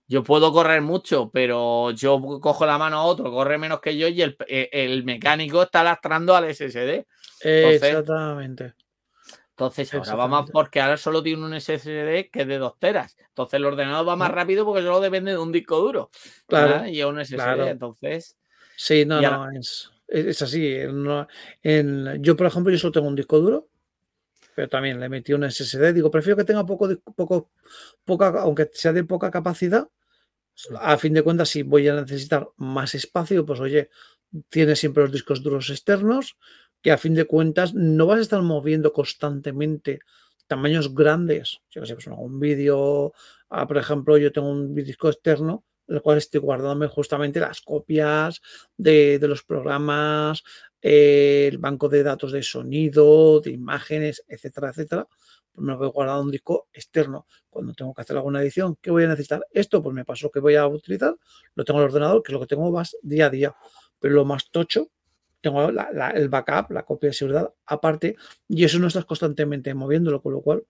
yo puedo correr mucho, pero yo cojo la mano a otro, corre menos que yo y el, eh, mecánico está lastrando al SSD. Exactamente. Entonces ahora va más porque ahora solo tiene un SSD que es de dos teras. Entonces el ordenador va más rápido porque solo depende de un disco duro. Claro. Y un SSD. Entonces. Sí, no, no, es, es así. En, yo, por ejemplo, yo solo tengo un disco duro, pero también le metí un SSD. Digo, prefiero que tenga poco, poco, poca, aunque sea de poca capacidad, a fin de cuentas, si voy a necesitar más espacio, pues oye, tienes siempre los discos duros externos, que a fin de cuentas no vas a estar moviendo constantemente tamaños grandes. Yo que sé, pues un vídeo, ah, por ejemplo, yo tengo un disco externo, en el cual estoy guardándome justamente las copias de, los programas, eh, el banco de datos de sonido, de imágenes, etcétera, etcétera me lo voy guardado en un disco externo. Cuando tengo que hacer alguna edición, ¿qué voy a necesitar? Esto, pues me pasó que voy a utilizar, lo tengo en el ordenador, que es lo que tengo más día a día. Pero lo más tocho, tengo el backup, la copia de seguridad aparte, y eso no estás constantemente moviéndolo, con lo cual,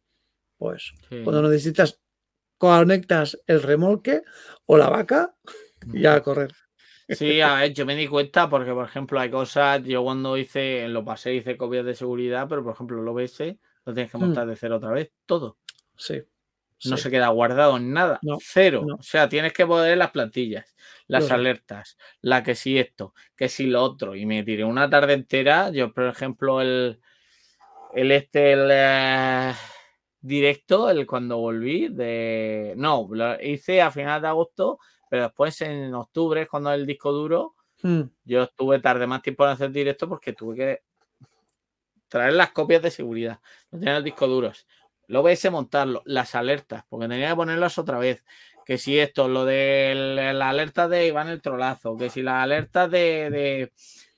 pues cuando necesitas, conectas el remolque o la vaca y a correr. Sí, a ver, yo me di cuenta porque, por ejemplo, hay cosas, yo cuando hice, lo pasé, hice copias de seguridad, pero por ejemplo, el OBS lo tienes que montar mm. de cero otra vez, todo. Sí. No se queda guardado en nada. cero. O sea, tienes que poner las plantillas, las alertas, la que sí esto, que sí lo otro. Y me tiré una tarde entera. Yo, por ejemplo, el, el este, el eh, directo, el cuando volví, de. No, lo hice a finales de agosto, pero después en octubre, cuando el disco duro, hmm. yo estuve tarde más tiempo en hacer directo porque tuve que traer las copias de seguridad, no tener discos duros. Luego ese montarlo, las alertas, porque tenía que ponerlas otra vez. Que si esto, lo de la alerta de Iván el Trolazo, que si las alertas de,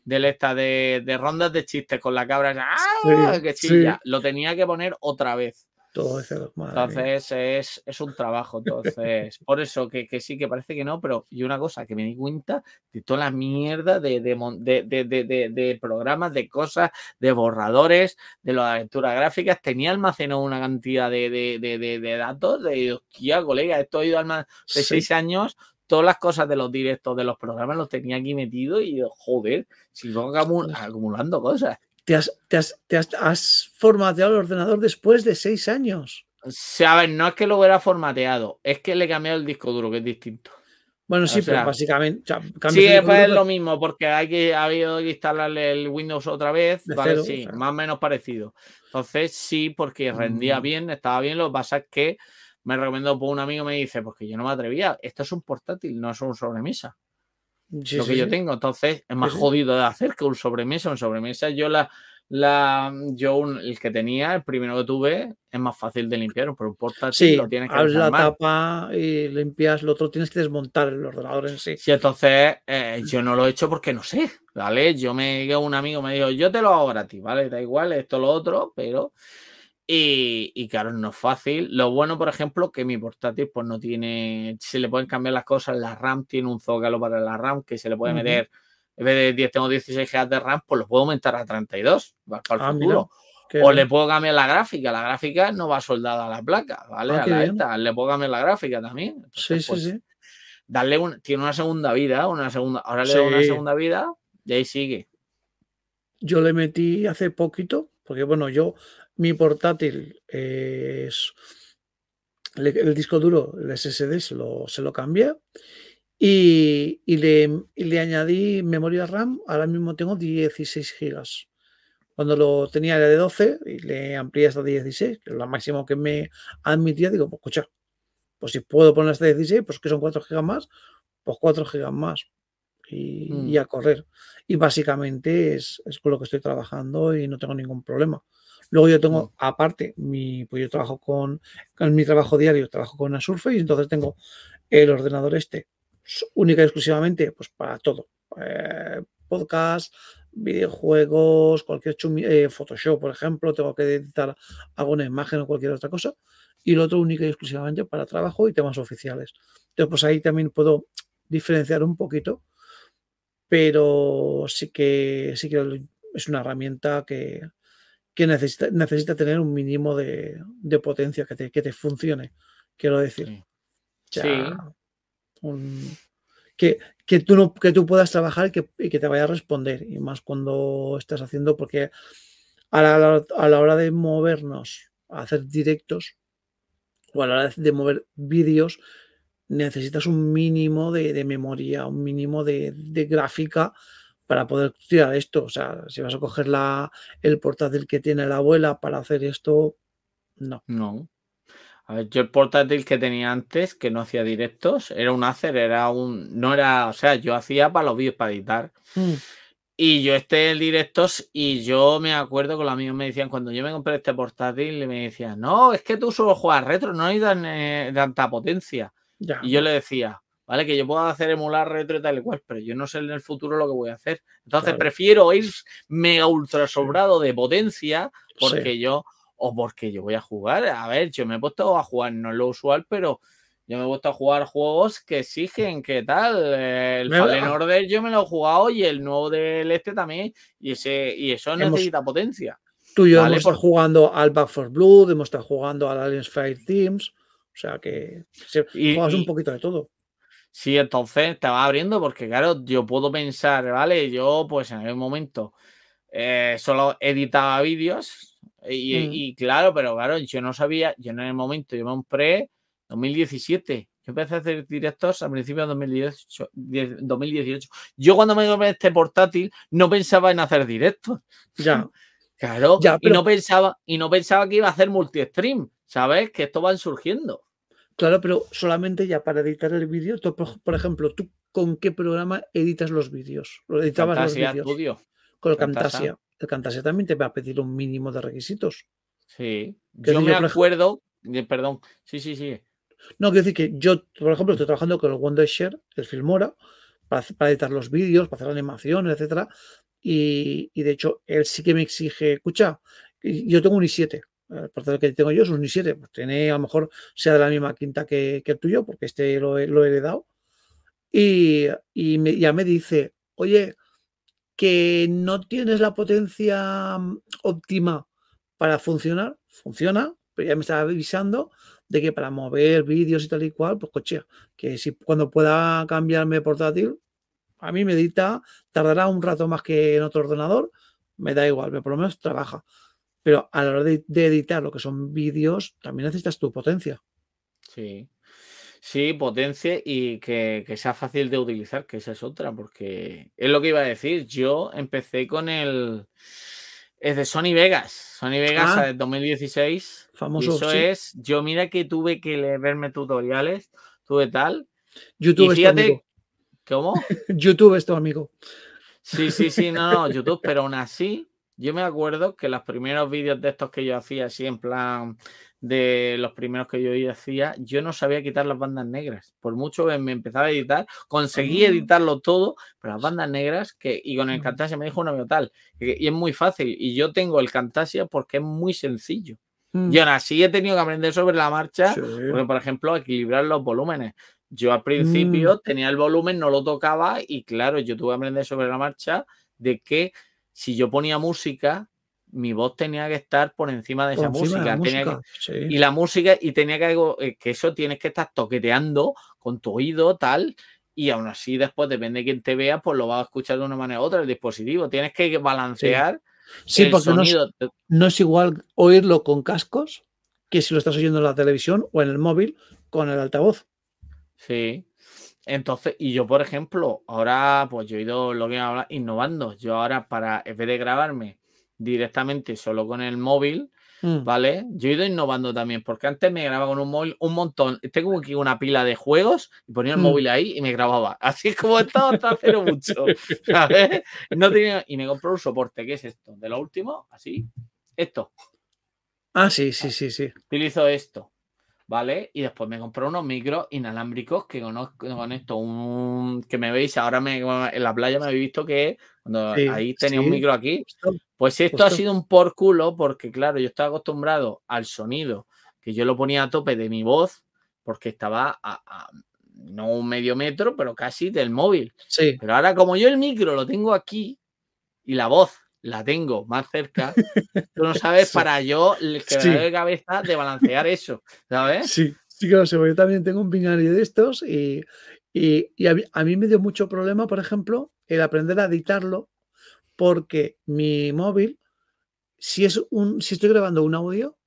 de, esta, de, rondas de chistes con la cabra, ¡ah! que chilla, lo tenía que poner otra vez. Todo. Entonces es, es, un trabajo. Entonces, por eso que, que, sí, que parece que no, pero y una cosa que me di cuenta de toda la mierda de, de, de, de programas, de cosas, de borradores, de las aventuras gráficas. Tenía almacenado una cantidad de, datos de, hostia, colega, esto ha ido de seis años, todas las cosas de los directos de los programas los tenía aquí metido y joder, sigo acumulando cosas. ¿Te has, te has, te has, formateado el ordenador después de seis años? a ver, no es que lo hubiera formateado, es que le he cambiado el disco duro, que es distinto. Bueno, sí, pero básicamente. sí, es lo mismo, porque hay que, ha habido que instalarle el Windows otra vez. Vale, sí, más o menos parecido. Entonces, sí, porque rendía mm. bien, estaba bien. Lo que pasa es que me recomendó por un amigo, me dice, porque yo no me atrevía, esto es un portátil, no es un lo que yo tengo, entonces es más jodido de hacer que un sobremesa. Un sobremesa, yo la, la yo el que tenía, el primero que tuve, es más fácil de limpiar, pero un portátil lo tienes que abres la tapa y limpias, lo otro tienes que desmontar el ordenador en sí. Sí, entonces eh, yo no lo he hecho porque no sé, ¿vale? Yo me un amigo me dijo, yo te lo hago gratis, ¿vale? Da igual, esto, lo otro, pero y, claro, no es fácil. Lo bueno, por ejemplo, que mi portátil pues no tiene, se le pueden cambiar las cosas. La RAM tiene un zócalo para la RAM que se le puede meter, en vez de 10 tengo 16 GB de RAM, pues lo puedo aumentar a 32 para el ah, futuro. o le puedo cambiar la gráfica. La gráfica no va soldada a la placa, ¿vale? Ah, a la esta. Le puedo cambiar la gráfica también. sí, sí, pues, sí. Darle un, tiene una segunda vida, una segunda. Ahora le doy una segunda vida y ahí sigue. Yo le metí hace poquito, porque bueno, yo mi portátil es el disco duro, el SSD, se lo, se lo cambié y, le, le, añadí memoria RAM. Ahora mismo tengo 16 gigas. Cuando lo tenía era de 12 y le amplié hasta 16, que es lo máximo que me admitía. Digo, pues escucha, pues si puedo poner hasta 16, pues que son 4 gigas más, pues 4 gigas más. Y, y mm. a correr. Y básicamente es, es con lo que estoy trabajando y no tengo ningún problema. Luego yo tengo, aparte, mi, pues yo trabajo con, mi trabajo diario, trabajo con una Surface, y entonces tengo el ordenador este única y exclusivamente pues para todo. Eh, podcast, videojuegos, cualquier eh, Photoshop, por ejemplo, tengo que editar alguna imagen o cualquier otra cosa. Y lo otro única y exclusivamente para trabajo y temas oficiales. Entonces, pues ahí también puedo diferenciar un poquito, pero sí que sí que es una herramienta que, que necesita, necesita tener un mínimo de, potencia que te, que te, funcione, quiero decir. Sí. que, que, tú no, que tú puedas trabajar y que, y que, te vaya a responder, y más cuando estás haciendo, porque a la, a la hora de movernos, a hacer directos, o a la hora de mover vídeos, necesitas un mínimo de, de memoria, un mínimo de, de gráfica para poder tirar esto. O sea, si vas a coger la, el portátil que tiene la abuela para hacer esto, no. No. A ver, yo el portátil que tenía antes, que no hacía directos, era un Acer, era un. No era. O sea, yo hacía para los vídeos para editar. Mm. Y yo esté en directos y yo me acuerdo que los amigos me decían, cuando yo me compré este portátil, me decían, no, es que tú solo juegas retro, no hay eh, tanta potencia. y yo le decía, ¿vale? Que yo pueda hacer emular retro y tal y cual, pero yo no sé en el futuro lo que voy a hacer. Entonces prefiero ir mega ultra sobrado de potencia porque yo, o porque yo voy a jugar. A ver, yo me he puesto a jugar, no es lo usual, pero yo me he puesto a jugar juegos que exigen, ¿qué tal? El Fallen Order yo me lo he jugado y el nuevo del este también, y, ese, y eso necesita potencia. Tú y yo hemos estado jugando al Back for Blood, hemos estado jugando al Aliens Fire Teams, o sea que juegas un poquito de todo. Sí, entonces te va abriendo porque, claro, yo puedo pensar, ¿vale? Yo, pues en algún momento eh, solo editaba vídeos mm. y, claro, pero claro, yo no sabía, yo en el momento, yo me compré 2017. Yo empecé a hacer directos a principios de 2018, 2018. Yo cuando me compré este portátil no pensaba en hacer directos. Ya. *laughs* Claro, y no pensaba, y no pensaba que iba a hacer multi-stream, ¿sabes? Que esto van surgiendo. Claro, pero solamente ya para editar el vídeo, por ejemplo, ¿tú con qué programa editas los vídeos? ¿Lo editabas los vídeos? Con el Camtasia. El Camtasia también te va a pedir un mínimo de requisitos. Sí. Yo me acuerdo, perdón, sí, sí, sí. No, quiero decir que yo, por ejemplo, estoy trabajando con el Wondershare, el Filmora, para, para editar los vídeos, para hacer animaciones, etcétera. Y, y, de hecho, él sí que me exige, escucha, yo tengo un i7, el procesador que tengo yo es un i7, pues tiene a lo mejor sea de la misma quinta que, el tuyo, porque este lo, lo he heredado. Y, y ya me dice, oye, que no tienes la potencia mm, óptima para funcionar, funciona, pero ya me estaba avisando de que para mover vídeos y tal y cual, pues coche, que si cuando pueda cambiarme portátil, a mí me edita, tardará un rato más que en otro ordenador, me da igual, pero por lo menos trabaja. Pero a la hora de, editar lo que son vídeos, también necesitas tu potencia. Sí. Sí, potencia y que, sea fácil de utilizar, que esa es otra, porque es lo que iba a decir. Yo empecé con el. Es de Sony Vegas. Sony Vegas ah. de 2016. Famoso. eso es. Yo, mira que tuve que verme tutoriales, tuve tal. YouTube y fíjate, ¿Cómo? *laughs* YouTube es tu amigo. Sí, sí, sí, no, no, YouTube, pero aún así, yo me acuerdo que los primeros vídeos de estos que yo hacía, así en plan de los primeros que yo hacía, yo no sabía quitar las bandas negras. Por mucho que me empezaba a editar, conseguí ah. editarlo todo, pero las bandas negras, que, y con el Camtasia me dijo una amigo tal, y es muy fácil. Y yo tengo el Camtasia porque es muy sencillo. Mm. Yo así he tenido que aprender sobre la marcha, porque, por ejemplo, equilibrar los volúmenes. Yo al principio mm. tenía el volumen, no lo tocaba y claro, yo tuve que aprender sobre la marcha de que si yo ponía música, mi voz tenía que estar por encima de esa música. Y la música, y tenía que, eh, que eso tienes que estar toqueteando con tu oído, tal, y aún así después, depende de quién te vea, pues lo vas a escuchar de una manera u otra el dispositivo. Tienes que balancear. Sí, porque sonido. no es igual oírlo con cascos que si lo estás oyendo en la televisión o en el móvil con el altavoz. Sí. Entonces, y yo, por ejemplo, ahora, pues yo he ido lo que hablar, innovando. Yo ahora, para, en vez de grabarme directamente solo con el móvil, mm. ¿vale? Yo he ido innovando también, porque antes me grababa con un móvil un montón. Tengo aquí una pila de juegos y ponía el mm. móvil ahí y me grababa. *laughs* Así como he estado hasta hace mucho, ¿sabes? No tenía, y me compró un soporte, ¿qué es esto? De lo último, así, esto. Ah, sí, sí, sí, sí. Utilizo esto. ¿Vale? Y después me compré unos micros inalámbricos que conozco con esto, un que me veis, ahora me, en la playa me habéis visto que cuando ahí tenía un micro aquí, pues esto ha sido un por culo porque claro, yo estaba acostumbrado al sonido, que yo lo ponía a tope de mi voz, porque estaba a, no un medio metro, pero casi del móvil. Sí. Pero ahora como yo el micro lo tengo aquí y la voz la tengo más cerca, *laughs* tú no sabes para yo el que me de cabeza de balancear eso, ¿sabes? Sí, sí que lo sé, yo también tengo un pinganillo de estos y, a, mí, me dio mucho problema, por ejemplo, el aprender a editarlo, porque mi móvil, si, es un, si estoy grabando un audio,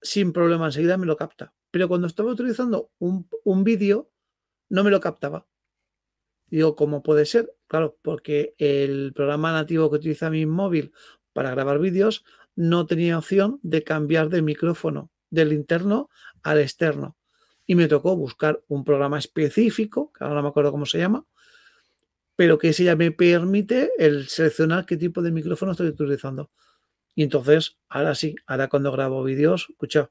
sin problema enseguida me lo capta. Pero cuando estaba utilizando un, un vídeo, no me lo captaba. Digo, ¿cómo puede ser? Claro, porque el programa nativo que utiliza mi móvil para grabar vídeos no tenía opción de cambiar de micrófono del interno al externo. Y me tocó buscar un programa específico, que ahora no me acuerdo cómo se llama, pero que ese ya me permite el seleccionar qué tipo de micrófono estoy utilizando. Y entonces, ahora sí, ahora cuando grabo vídeos, escucha,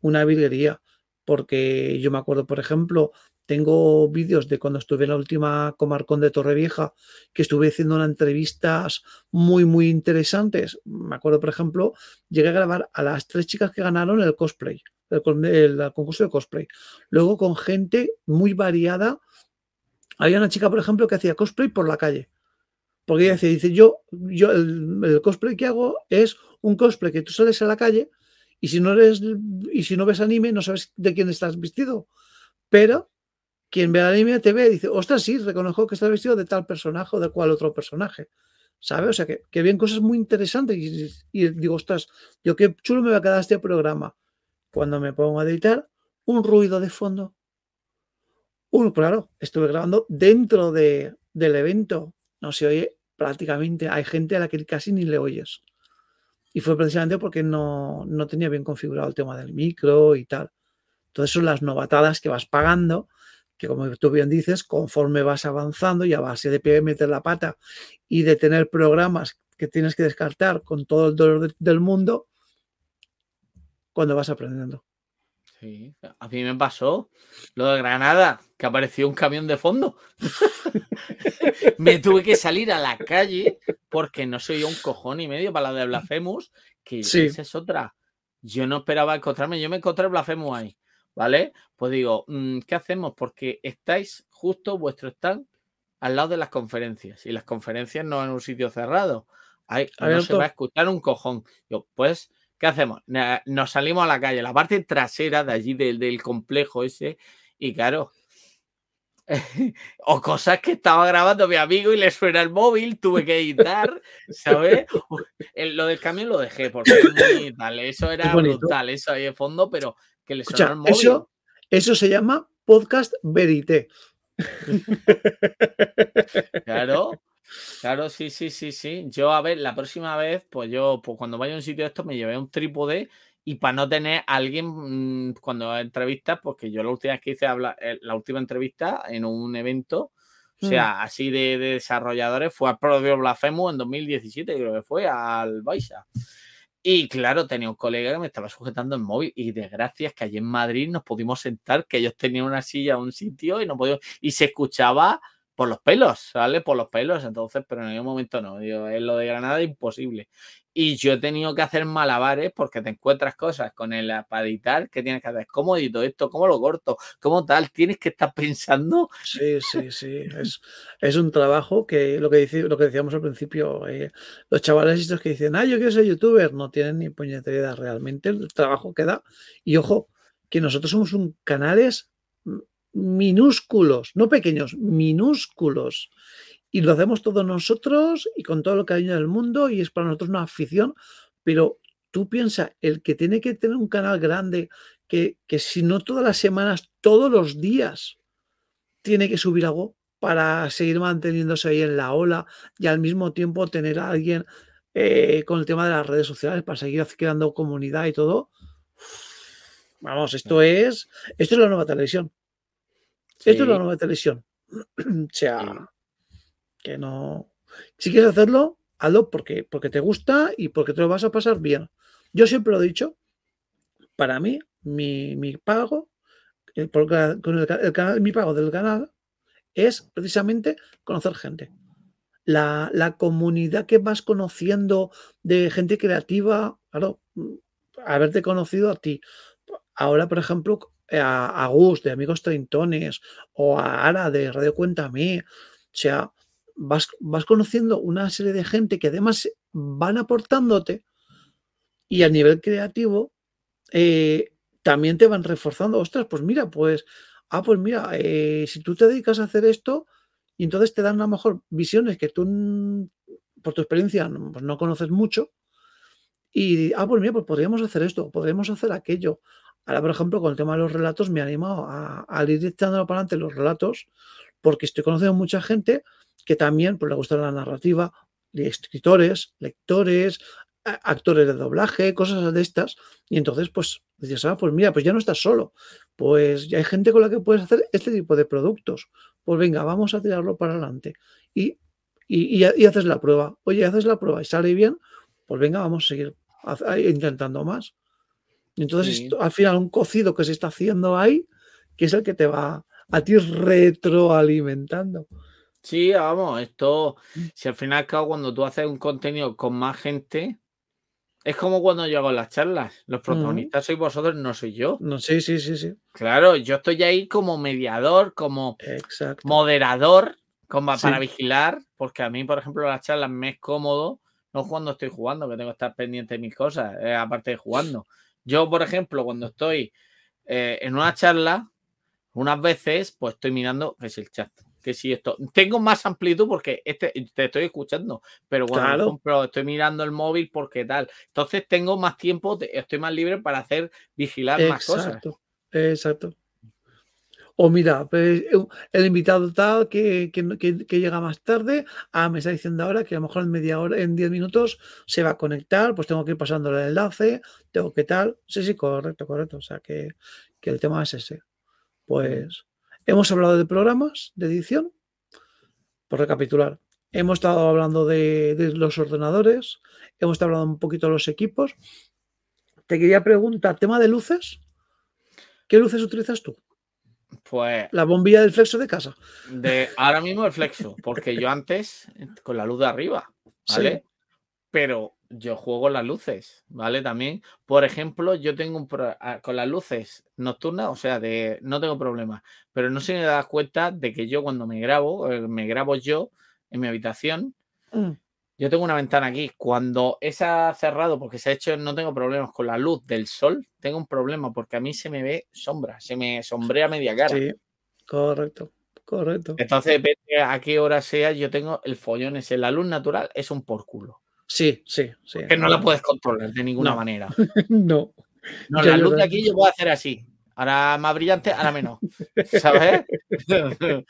una virguería, porque yo me acuerdo, por ejemplo, tengo vídeos de cuando estuve en la última Comarcón de Torrevieja, que estuve haciendo unas entrevistas muy, muy interesantes. Me acuerdo, por ejemplo, llegué a grabar a las tres chicas que ganaron el cosplay, el, concurso de cosplay. Luego con gente muy variada. Había una chica, por ejemplo, que hacía cosplay por la calle. Porque ella decía, dice, yo, yo el, cosplay que hago es un cosplay que tú sales a la calle y si no eres, y si no ves anime, no sabes de quién estás vestido. Pero quien ve el anime te ve y dice, ostras, sí, reconozco que está vestido de tal personaje o de cual otro personaje. ¿Sabes? O sea, que, que cosas muy interesantes. Y, digo, ostras, yo qué chulo me va a quedar este programa. Cuando me pongo a editar, un ruido de fondo. Uno, claro, estuve grabando dentro de, del evento. No se oye prácticamente. Hay gente a la que casi ni le oyes. Y fue precisamente porque no, no tenía bien configurado el tema del micro y tal. Entonces son las novatadas que vas pagando que como tú bien dices, conforme vas avanzando y a base de meter la pata y de tener programas que tienes que descartar con todo el dolor del mundo, cuando vas aprendiendo. Sí, a mí me pasó lo de Granada, que apareció un camión de fondo. *laughs* me tuve que salir a la calle porque no soy un cojón y medio para la de Blasphemous, que esa es otra. yo no esperaba encontrarme, yo me encontré Blasphemous ahí, ¿vale? Pues digo, mm, ¿qué hacemos? Porque estáis justo, vuestro stand, al lado de las conferencias, y las conferencias no en un sitio cerrado, Ahí, no se va a escuchar un cojón. Yo, pues, ¿qué hacemos? Nos salimos a la calle, la parte trasera de allí del, del complejo ese, y claro, *laughs* o cosas que estaba grabando mi amigo y le suena el móvil, tuve que editar, ¿sabes? *laughs* lo del camión lo dejé porque eso era brutal, eso ahí de fondo, pero que le el móvil. Eso, eso se llama podcast verité. *laughs* Claro, claro, sí, sí, sí, sí. Yo, a ver, la próxima vez, pues yo, pues cuando vaya a un sitio de esto, me llevé un trípode y para no tener a alguien mm, cuando entrevistas, porque yo la última vez que hice habla, eh, la última entrevista en un evento, o sea, mm. así de, desarrolladores, fue al propio Blasphemous en 2017, creo que fue, al Baixa. Y claro, tenía un colega que me estaba sujetando el móvil y de gracias que allí en Madrid nos pudimos sentar, que ellos tenían una silla un sitio y no podíamos, y se escuchaba por los pelos, ¿sale? Por los pelos, entonces, pero en ningún momento no. Digo, es lo de Granada imposible. Y yo he tenido que hacer malabares porque te encuentras cosas con el para editar que tienes que hacer. ¿Cómo edito esto? ¿Cómo lo corto? ¿Cómo tal? Tienes que estar *laughs* pensando. Sí, sí, sí. Es, un trabajo que lo que, lo que decíamos al principio, eh, los chavales estos que dicen, ah, yo quiero ser youtuber, no tienen ni puñetería realmente el trabajo que da. Y ojo, que nosotros somos un canales minúsculos, no pequeños, minúsculos y lo hacemos todos nosotros y con todo el cariño del mundo y es para nosotros una afición, pero tú piensas, el que tiene que tener un canal grande, que, si no todas las semanas, todos los días, tiene que subir algo para seguir manteniéndose ahí en la ola y al mismo tiempo tener a alguien eh, con el tema de las redes sociales para seguir creando comunidad y todo. Vamos, esto es, esto es la nueva televisión. Esto es la nueva televisión. *clears throat* o sea, que no. Si quieres hacerlo, hazlo porque, porque te gusta y porque te lo vas a pasar bien. Yo siempre lo he dicho, para mí, mi, pago, el, el, canal, mi pago del canal es precisamente conocer gente. La, comunidad que vas conociendo de gente creativa, claro, haberte conocido a ti. Ahora, por ejemplo, a, a Gus de Amigos Treintones o a Ara de Radio Cuéntame. O sea, vas, conociendo una serie de gente que además van aportándote y a nivel creativo eh, también te van reforzando. Ostras, pues mira, pues, ah, pues mira, eh, si tú te dedicas a hacer esto y entonces te dan a lo mejor visiones que tú por tu experiencia no, pues no conoces mucho y, ah, pues mira, pues podríamos hacer esto, podríamos hacer aquello. Ahora, por ejemplo, con el tema de los relatos, me he animado a, a ir echándolo para adelante los relatos, porque estoy conociendo mucha gente que también pues, le gusta la narrativa, escritores, lectores, actores de doblaje, cosas de estas. Y entonces, pues, dices, ah, pues mira, pues ya no estás solo. Pues ya hay gente con la que puedes hacer este tipo de productos. Pues venga, vamos a tirarlo para adelante. Y, y, haces la prueba. Oye, haces la prueba y sale bien, pues venga, vamos a seguir intentando más. Y entonces, al final, un cocido que se está haciendo ahí, que es el que te va a ti retroalimentando. Sí, vamos, esto, mm. si al final cuando tú haces un contenido con más gente, es como cuando yo hago las charlas. Los protagonistas sois vosotros, no soy yo. No, sí, sí, sí, sí. Claro, yo estoy ahí como mediador, como moderador, como para vigilar, porque a mí, por ejemplo, las charlas me es cómodo, no cuando estoy jugando, que tengo que estar pendiente de mis cosas, eh, aparte de jugando. Yo, por ejemplo, cuando estoy eh, en una charla, unas veces, pues estoy mirando, es el chat que si esto. Tengo más amplitud porque este, te estoy escuchando, pero cuando estoy mirando el móvil porque tal. Entonces tengo más tiempo, estoy más libre para hacer, vigilar más cosas. Exacto. O mira, pues, el invitado tal que, llega más tarde, ah, me está diciendo ahora que a lo mejor en media hora, en 10 minutos se va a conectar, pues tengo que ir pasando el enlace, tengo que tal. Sí, sí, correcto, correcto. O sea que, que el tema es ese. Pues Hemos hablado de programas de edición. Por recapitular, hemos estado hablando de, los ordenadores, hemos estado hablando un poquito de los equipos. Te quería preguntar, tema de luces. ¿Qué luces utilizas tú? Pues. La bombilla del flexo de casa. De ahora mismo el flexo, porque yo antes con la luz de arriba, *laughs* ¿vale? Pero yo juego las luces, ¿vale? También, por ejemplo, yo tengo un ah, con las luces nocturnas, o sea, de no tengo problema, pero no se me da cuenta de que yo cuando me grabo, eh, me grabo yo en mi habitación, mm. yo tengo una ventana aquí. Cuando esa cerrado, porque se ha hecho, no tengo problemas con la luz del sol, tengo un problema porque a mí se me ve sombra, se me sombrea media cara. Sí, correcto. Correcto. Entonces, depende a qué hora sea, yo tengo el follón ese. La luz natural es un por culo. Sí, sí, sí. Que no la puedes controlar de ninguna manera. *laughs* no. No, la luz de aquí yo puedo hacer así. Ahora más brillante, ahora menos. ¿Sabes? *laughs*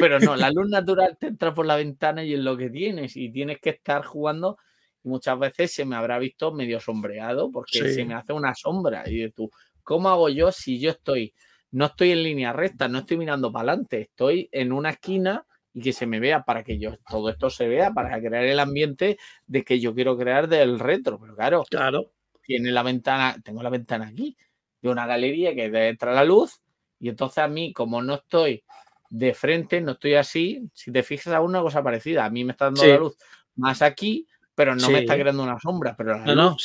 Pero no, la luz natural te entra por la ventana y es lo que tienes. Y tienes que estar jugando. Muchas veces se me habrá visto medio sombreado porque se me hace una sombra. Y tú, ¿cómo hago yo si yo estoy no estoy en línea recta, no estoy mirando para adelante, estoy en una esquina y que se me vea para que yo todo esto se vea, para crear el ambiente de que yo quiero crear del retro. Pero claro, claro. tiene la ventana, tengo la ventana aquí, de una galería que entra la luz, y entonces a mí, como no estoy de frente, no estoy así, si te fijas a una cosa parecida, a mí me está dando la luz más aquí, pero no me está creando una sombra. Pero no, no,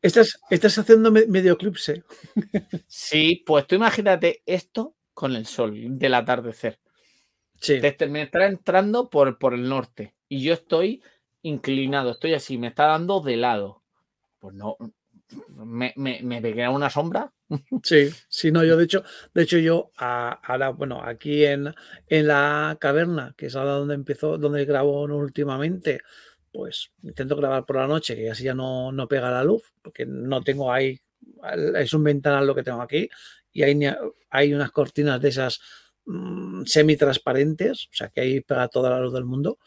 estás, estás, haciendo medio eclipse. Sí, pues tú imagínate esto con el sol del atardecer. Sí. me está entrando por, por el norte y yo estoy inclinado, estoy así, me está dando de lado. Pues no, me, me, me una sombra. Sí, sí, no, yo de hecho, de hecho yo ahora, bueno, aquí en, en la caverna, que es ahora donde empezó, donde grabo últimamente, pues intento grabar por la noche, que así ya no, no pega la luz, porque no tengo ahí, es un ventanal lo que tengo aquí, y hay, hay unas cortinas de esas mm, semi-transparentes, o sea que ahí pega toda la luz del mundo,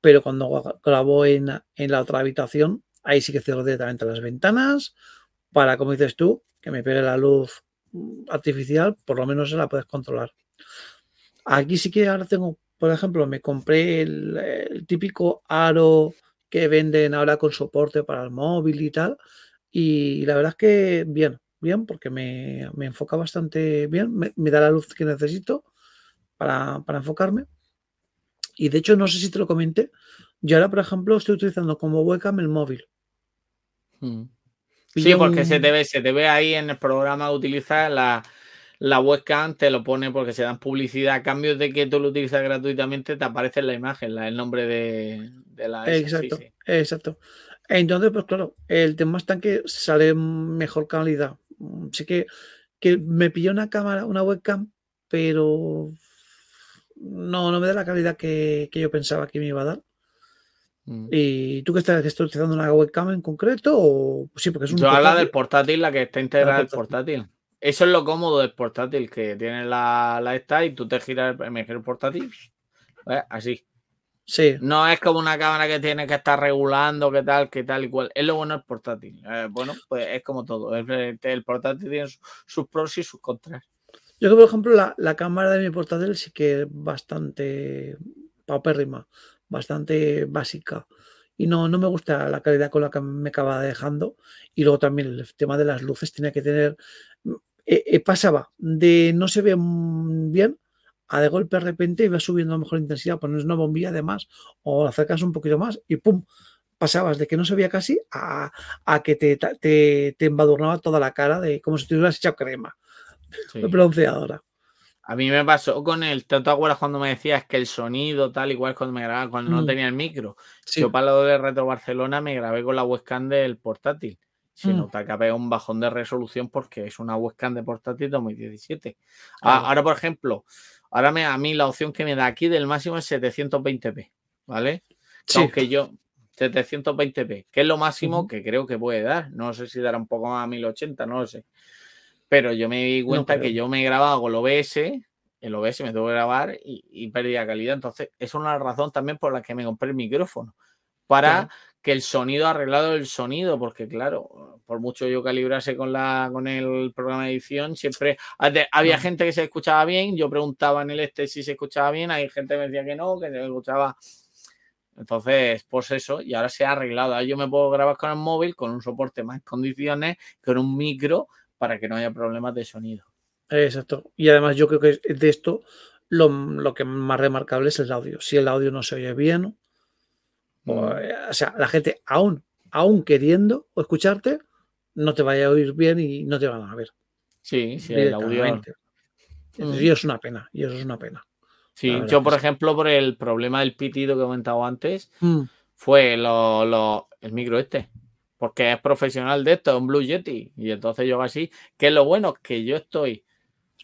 pero cuando grabo en, en la otra habitación, ahí sí que cierro directamente las ventanas, para, como dices tú, que me pegue la luz mm, artificial, por lo menos se la puedes controlar. Aquí sí que ahora tengo por ejemplo, me compré el, típico aro que venden ahora con soporte para el móvil y tal. Y la verdad es que bien, bien, porque me, enfoca bastante bien, me, da la luz que necesito para, enfocarme. Y de hecho, no sé si te lo comenté, yo ahora, por ejemplo, estoy utilizando como webcam el móvil. Hmm. Sí, porque se, te ve, se te ve ahí en el programa utilizar la, la webcam te lo pone porque se dan publicidad. A cambio de que tú lo utilizas gratuitamente, te aparece en la imagen el nombre de, la. Exacto, exacto. Entonces, pues claro, el tema está en que sale mejor calidad. Sí que, que me pilló una cámara, una webcam, pero no, no me da la calidad que, yo pensaba que me iba a dar. Mm. ¿Y tú qué estás, estás utilizando una webcam en concreto? O, sí, porque es un Yo hablo del portátil, la que está integrada el portátil. Eso es lo cómodo del portátil, que tiene la, la esta y tú te giras el, portátil. Así. Sí. No es como una cámara que tiene que estar regulando, qué tal, qué tal y cual. Es lo bueno del portátil. Eh, bueno, pues es como todo. El, portátil tiene sus, pros y sus contras. Yo creo, por ejemplo, la, cámara de mi portátil sí que es bastante paupérrima, bastante básica. Y no, no me gusta la calidad con la que me acaba dejando. Y luego también el tema de las luces tiene que tener eh, eh, pasaba de no se ve bien a de golpe de repente iba subiendo a mejor intensidad, pones una bombilla de más o acercas un poquito más y pum, pasabas de que no se veía casi a, que te, te, embadurnaba toda la cara de como si te hubieras echado crema sí. bronceadora. A mí me pasó con el, ¿te acuerdas cuando me decías que el sonido tal igual cuando me grababa, cuando no mm. tenía el micro? Yo para lo de Retro Barcelona me grabé con la webcam del portátil se mm. nota que había un bajón de resolución porque es una webcam de portátil 2017. Ah, ahora, por ejemplo, ahora me, a mí la opción que me da aquí del máximo es 720p, ¿vale? Aunque yo, 720p, que es lo máximo que creo que puede dar. No sé si dará un poco más a 1080, no lo sé. Pero yo me di cuenta que yo me he grabado con el OBS, el OBS me tuvo que grabar y, y perdía calidad. Entonces, es una razón también por la que me compré el micrófono. Para que el sonido arreglado el sonido, porque claro, por mucho yo calibrase con, la, con el programa de edición, siempre había gente que se escuchaba bien, yo preguntaba en el este si se escuchaba bien, hay gente que me decía que no, que se escuchaba. Entonces, pues eso, y ahora se ha arreglado. Ahora yo me puedo grabar con el móvil, con un soporte más condiciones, con un micro, para que no haya problemas de sonido. Exacto. Y además yo creo que de esto lo, lo que más remarcable es el audio. Si el audio no se oye bien, Mm. O, sea, la gente aún aún queriendo escucharte, no te vaya a oír bien y no te van a ver. Sí, sí, el audio. Y eso es una pena, y eso es una pena. Sí, yo, por ejemplo, por el problema del pitido que he comentado antes, mm. fue lo, el micro este. Porque es profesional de esto, es un Blue Yeti. Y entonces yo así, que es lo bueno, que yo estoy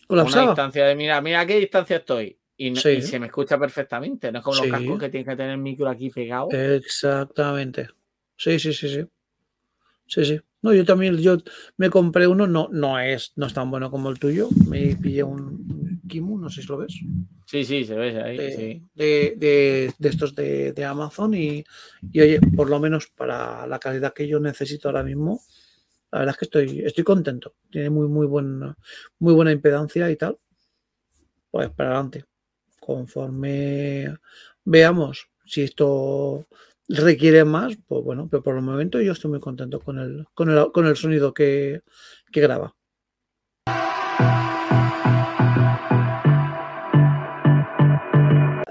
a una distancia de mira, mira a qué distancia estoy. Y, se me escucha perfectamente. No es como los cascos que tienen que tener el micro aquí pegado. Exactamente. Sí, sí, sí, sí. Sí, sí. No, yo también, yo me compré uno, no, no es, no es tan bueno como el tuyo. Me pillé un Kimu, no sé si lo ves. Sí, sí, se ve ahí. De, sí. de, estos de, Amazon y, oye, por lo menos para la calidad que yo necesito ahora mismo, la verdad es que estoy, estoy contento. Tiene muy, muy, buena, muy buena impedancia y tal. Pues para adelante. Conforme veamos si esto requiere más, pues bueno, pero por el momento yo estoy muy contento con el, con el, con el sonido que, que graba.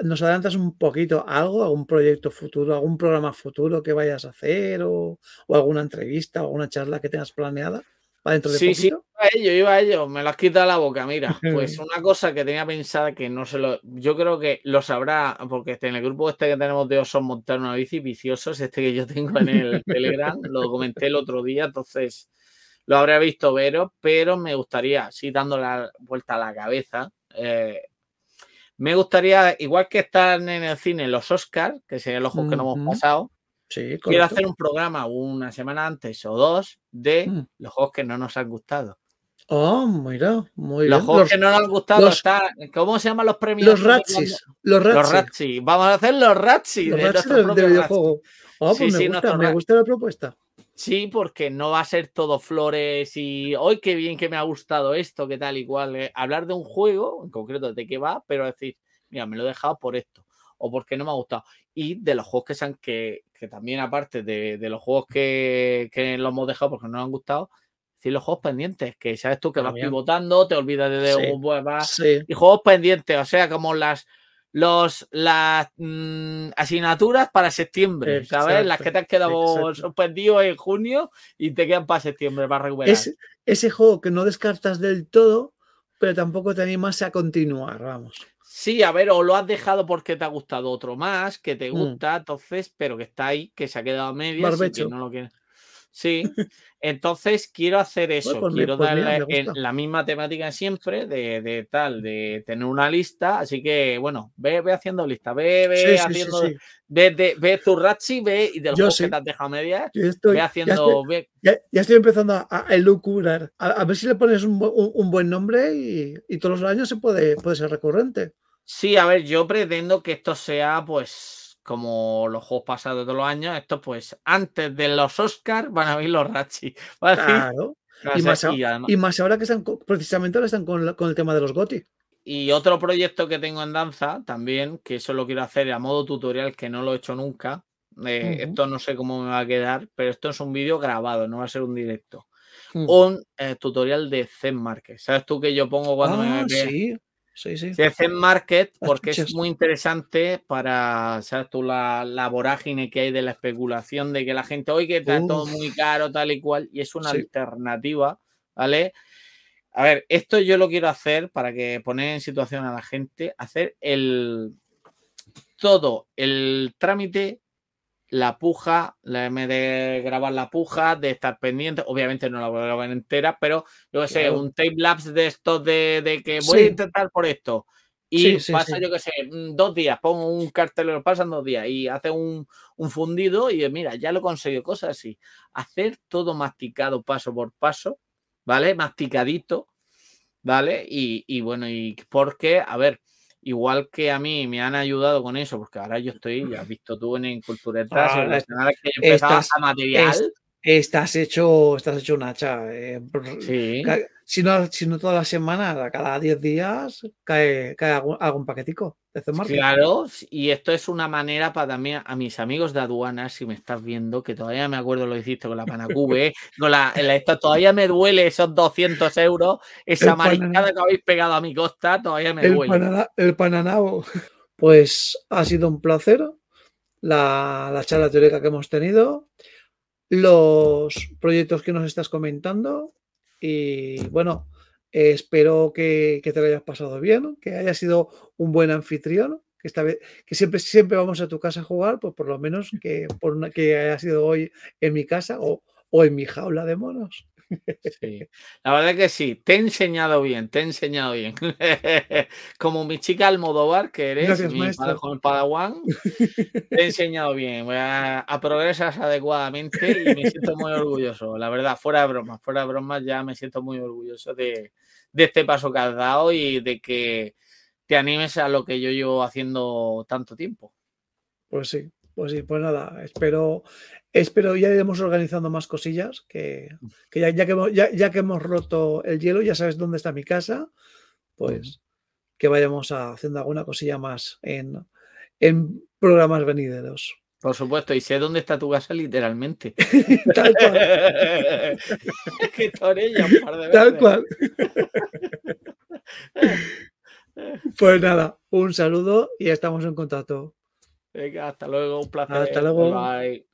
¿Nos adelantas un poquito algo, algún proyecto futuro, algún programa futuro que vayas a hacer o, alguna entrevista o alguna charla que tengas planeada? Para dentro de sí, sí, iba a ello, iba a ello, me lo has quitado la boca, mira, *laughs* pues una cosa que tenía pensada que no se lo, yo creo que lo sabrá, porque este, en el grupo este que tenemos de Osos montar una bici viciosos, este que yo tengo en el *laughs* Telegram, lo comenté el otro día, entonces lo habré visto Vero, pero me gustaría, sí, dando la vuelta a la cabeza, eh, me gustaría, igual que están en el cine los Oscars, que serían los juegos que no hemos pasado, quiero hacer un programa una semana antes o dos de mm. los juegos que no nos han gustado. Oh, mira, muy los juegos que no nos han gustado ¿Cómo se llaman los premios? Los Ratchis. Los Ratchis. Vamos a hacer los Ratchis. Los de, de, videojuego. Oh, pues me, gusta, me gusta la propuesta. Sí, porque no va a ser todo flores y hoy qué bien que me ha gustado esto, qué tal y cual. Eh, hablar de un juego, en concreto de qué va, pero decir, mira, me lo he dejado por esto o porque no me ha gustado. Y de los juegos que sean que, que también, aparte de, los juegos que, que los hemos dejado porque no nos han gustado, decir los juegos pendientes, que sabes tú que vas pivotando, te olvidas de, un y juegos pendientes, o sea, como las los, las mm, asignaturas para septiembre, ¿sabes? Las que te han quedado suspendido en junio y te quedan para septiembre para recuperar. ese juego que no descartas del todo, pero tampoco te animas a continuar, vamos. Sí, a ver, o lo has dejado porque te ha gustado otro más, que te mm. gusta, entonces, pero que está ahí, que se ha quedado a medias y que no lo quieres. Sí, entonces quiero hacer *laughs* eso, pues quiero pues darle la misma temática siempre, de, tal, de tener una lista, así que bueno, ve, ve haciendo lista, ve, ve haciendo, Ve, ve, tu ve y de los juegos que te has dejado medias, ve haciendo... Ya estoy, empezando a, elucubrar, a, ver si le pones un, buen nombre y, todos los años se puede, puede ser recurrente. Sí, a ver, yo pretendo que esto sea pues como los juegos pasados de los años, esto pues antes de los Oscars van a ver los Ratchi. *laughs* Claro. Y más, ahora que están precisamente ahora están con, el tema de los GOTI. Y otro proyecto que tengo en danza también, que eso lo quiero hacer a modo tutorial, que no lo he hecho nunca. Eh, esto no sé cómo me va a quedar, pero esto es un vídeo grabado, no va a ser un directo. Mm. Un eh, tutorial de Zen Market. ¿Sabes tú que yo pongo cuando me ah, sí. Sí, sí. Se market porque es muy interesante para, ¿sabes tú? La, la, vorágine que hay de la especulación de que la gente, oye, que está todo muy caro, tal y cual, y es una alternativa, ¿vale? A ver, esto yo lo quiero hacer para que poner en situación a la gente, hacer el todo el trámite la puja, la M de grabar la puja, de estar pendiente, obviamente no la voy a grabar entera, pero yo sé, un tape lapse de estos de, que voy a intentar por esto. Y pasa, yo que sé, mm, dos días, pongo un cartel, lo pasan dos días y hace un, fundido y mira, ya lo conseguido, cosas así. Hacer todo masticado paso por paso, ¿vale? Masticadito, ¿vale? Y, y bueno, y porque, a ver, igual que a mí me han ayudado con eso, porque ahora yo estoy, ya has *laughs* visto tú en Cultura Detrás, ah, que estás, a material. Estás hecho, estás hecho un hacha. Eh, si, no, si no toda la semana, cada 10 días cae, cae algún paquetico. Claro, y esto es una manera para también a mis amigos de aduanas, si me estás viendo, que todavía me acuerdo lo hiciste con la Panacube, *laughs* con la, todavía me duele esos 200 euros, esa mariscada que habéis pegado a mi costa, todavía me duele. el pananao. Pues ha sido un placer la, la charla teórica que hemos tenido. Los proyectos que nos estás comentando. Y bueno, espero que, te lo hayas pasado bien, que haya sido un buen anfitrión. Que, esta vez, que siempre, siempre vamos a tu casa a jugar, pues por lo menos que, por que haya sido hoy en mi casa o, o en mi jaula de monos. Sí, la verdad que sí, te he enseñado bien, te he enseñado bien. *laughs* Como mi chica Almodóvar, que eres mi el Padawan, te he enseñado bien. Voy a, progresar adecuadamente y me siento muy orgulloso. La verdad, fuera de bromas, fuera de bromas, ya me siento muy orgulloso de, de este paso que has dado y de que te animes a lo que yo llevo haciendo tanto tiempo. Pues sí, pues sí, pues nada, espero, espero ya iremos organizando más cosillas, que, ya, que hemos, ya, que hemos roto el hielo, ya sabes dónde está mi casa, pues que vayamos haciendo alguna cosilla más en, en programas venideros. Por supuesto, y sé dónde está tu casa literalmente. *laughs* Tal cual. *laughs* que torella un par de Tal cual. *laughs* pues nada, un saludo y estamos en contacto. Venga, hasta luego, un placer. Hasta luego. Bye.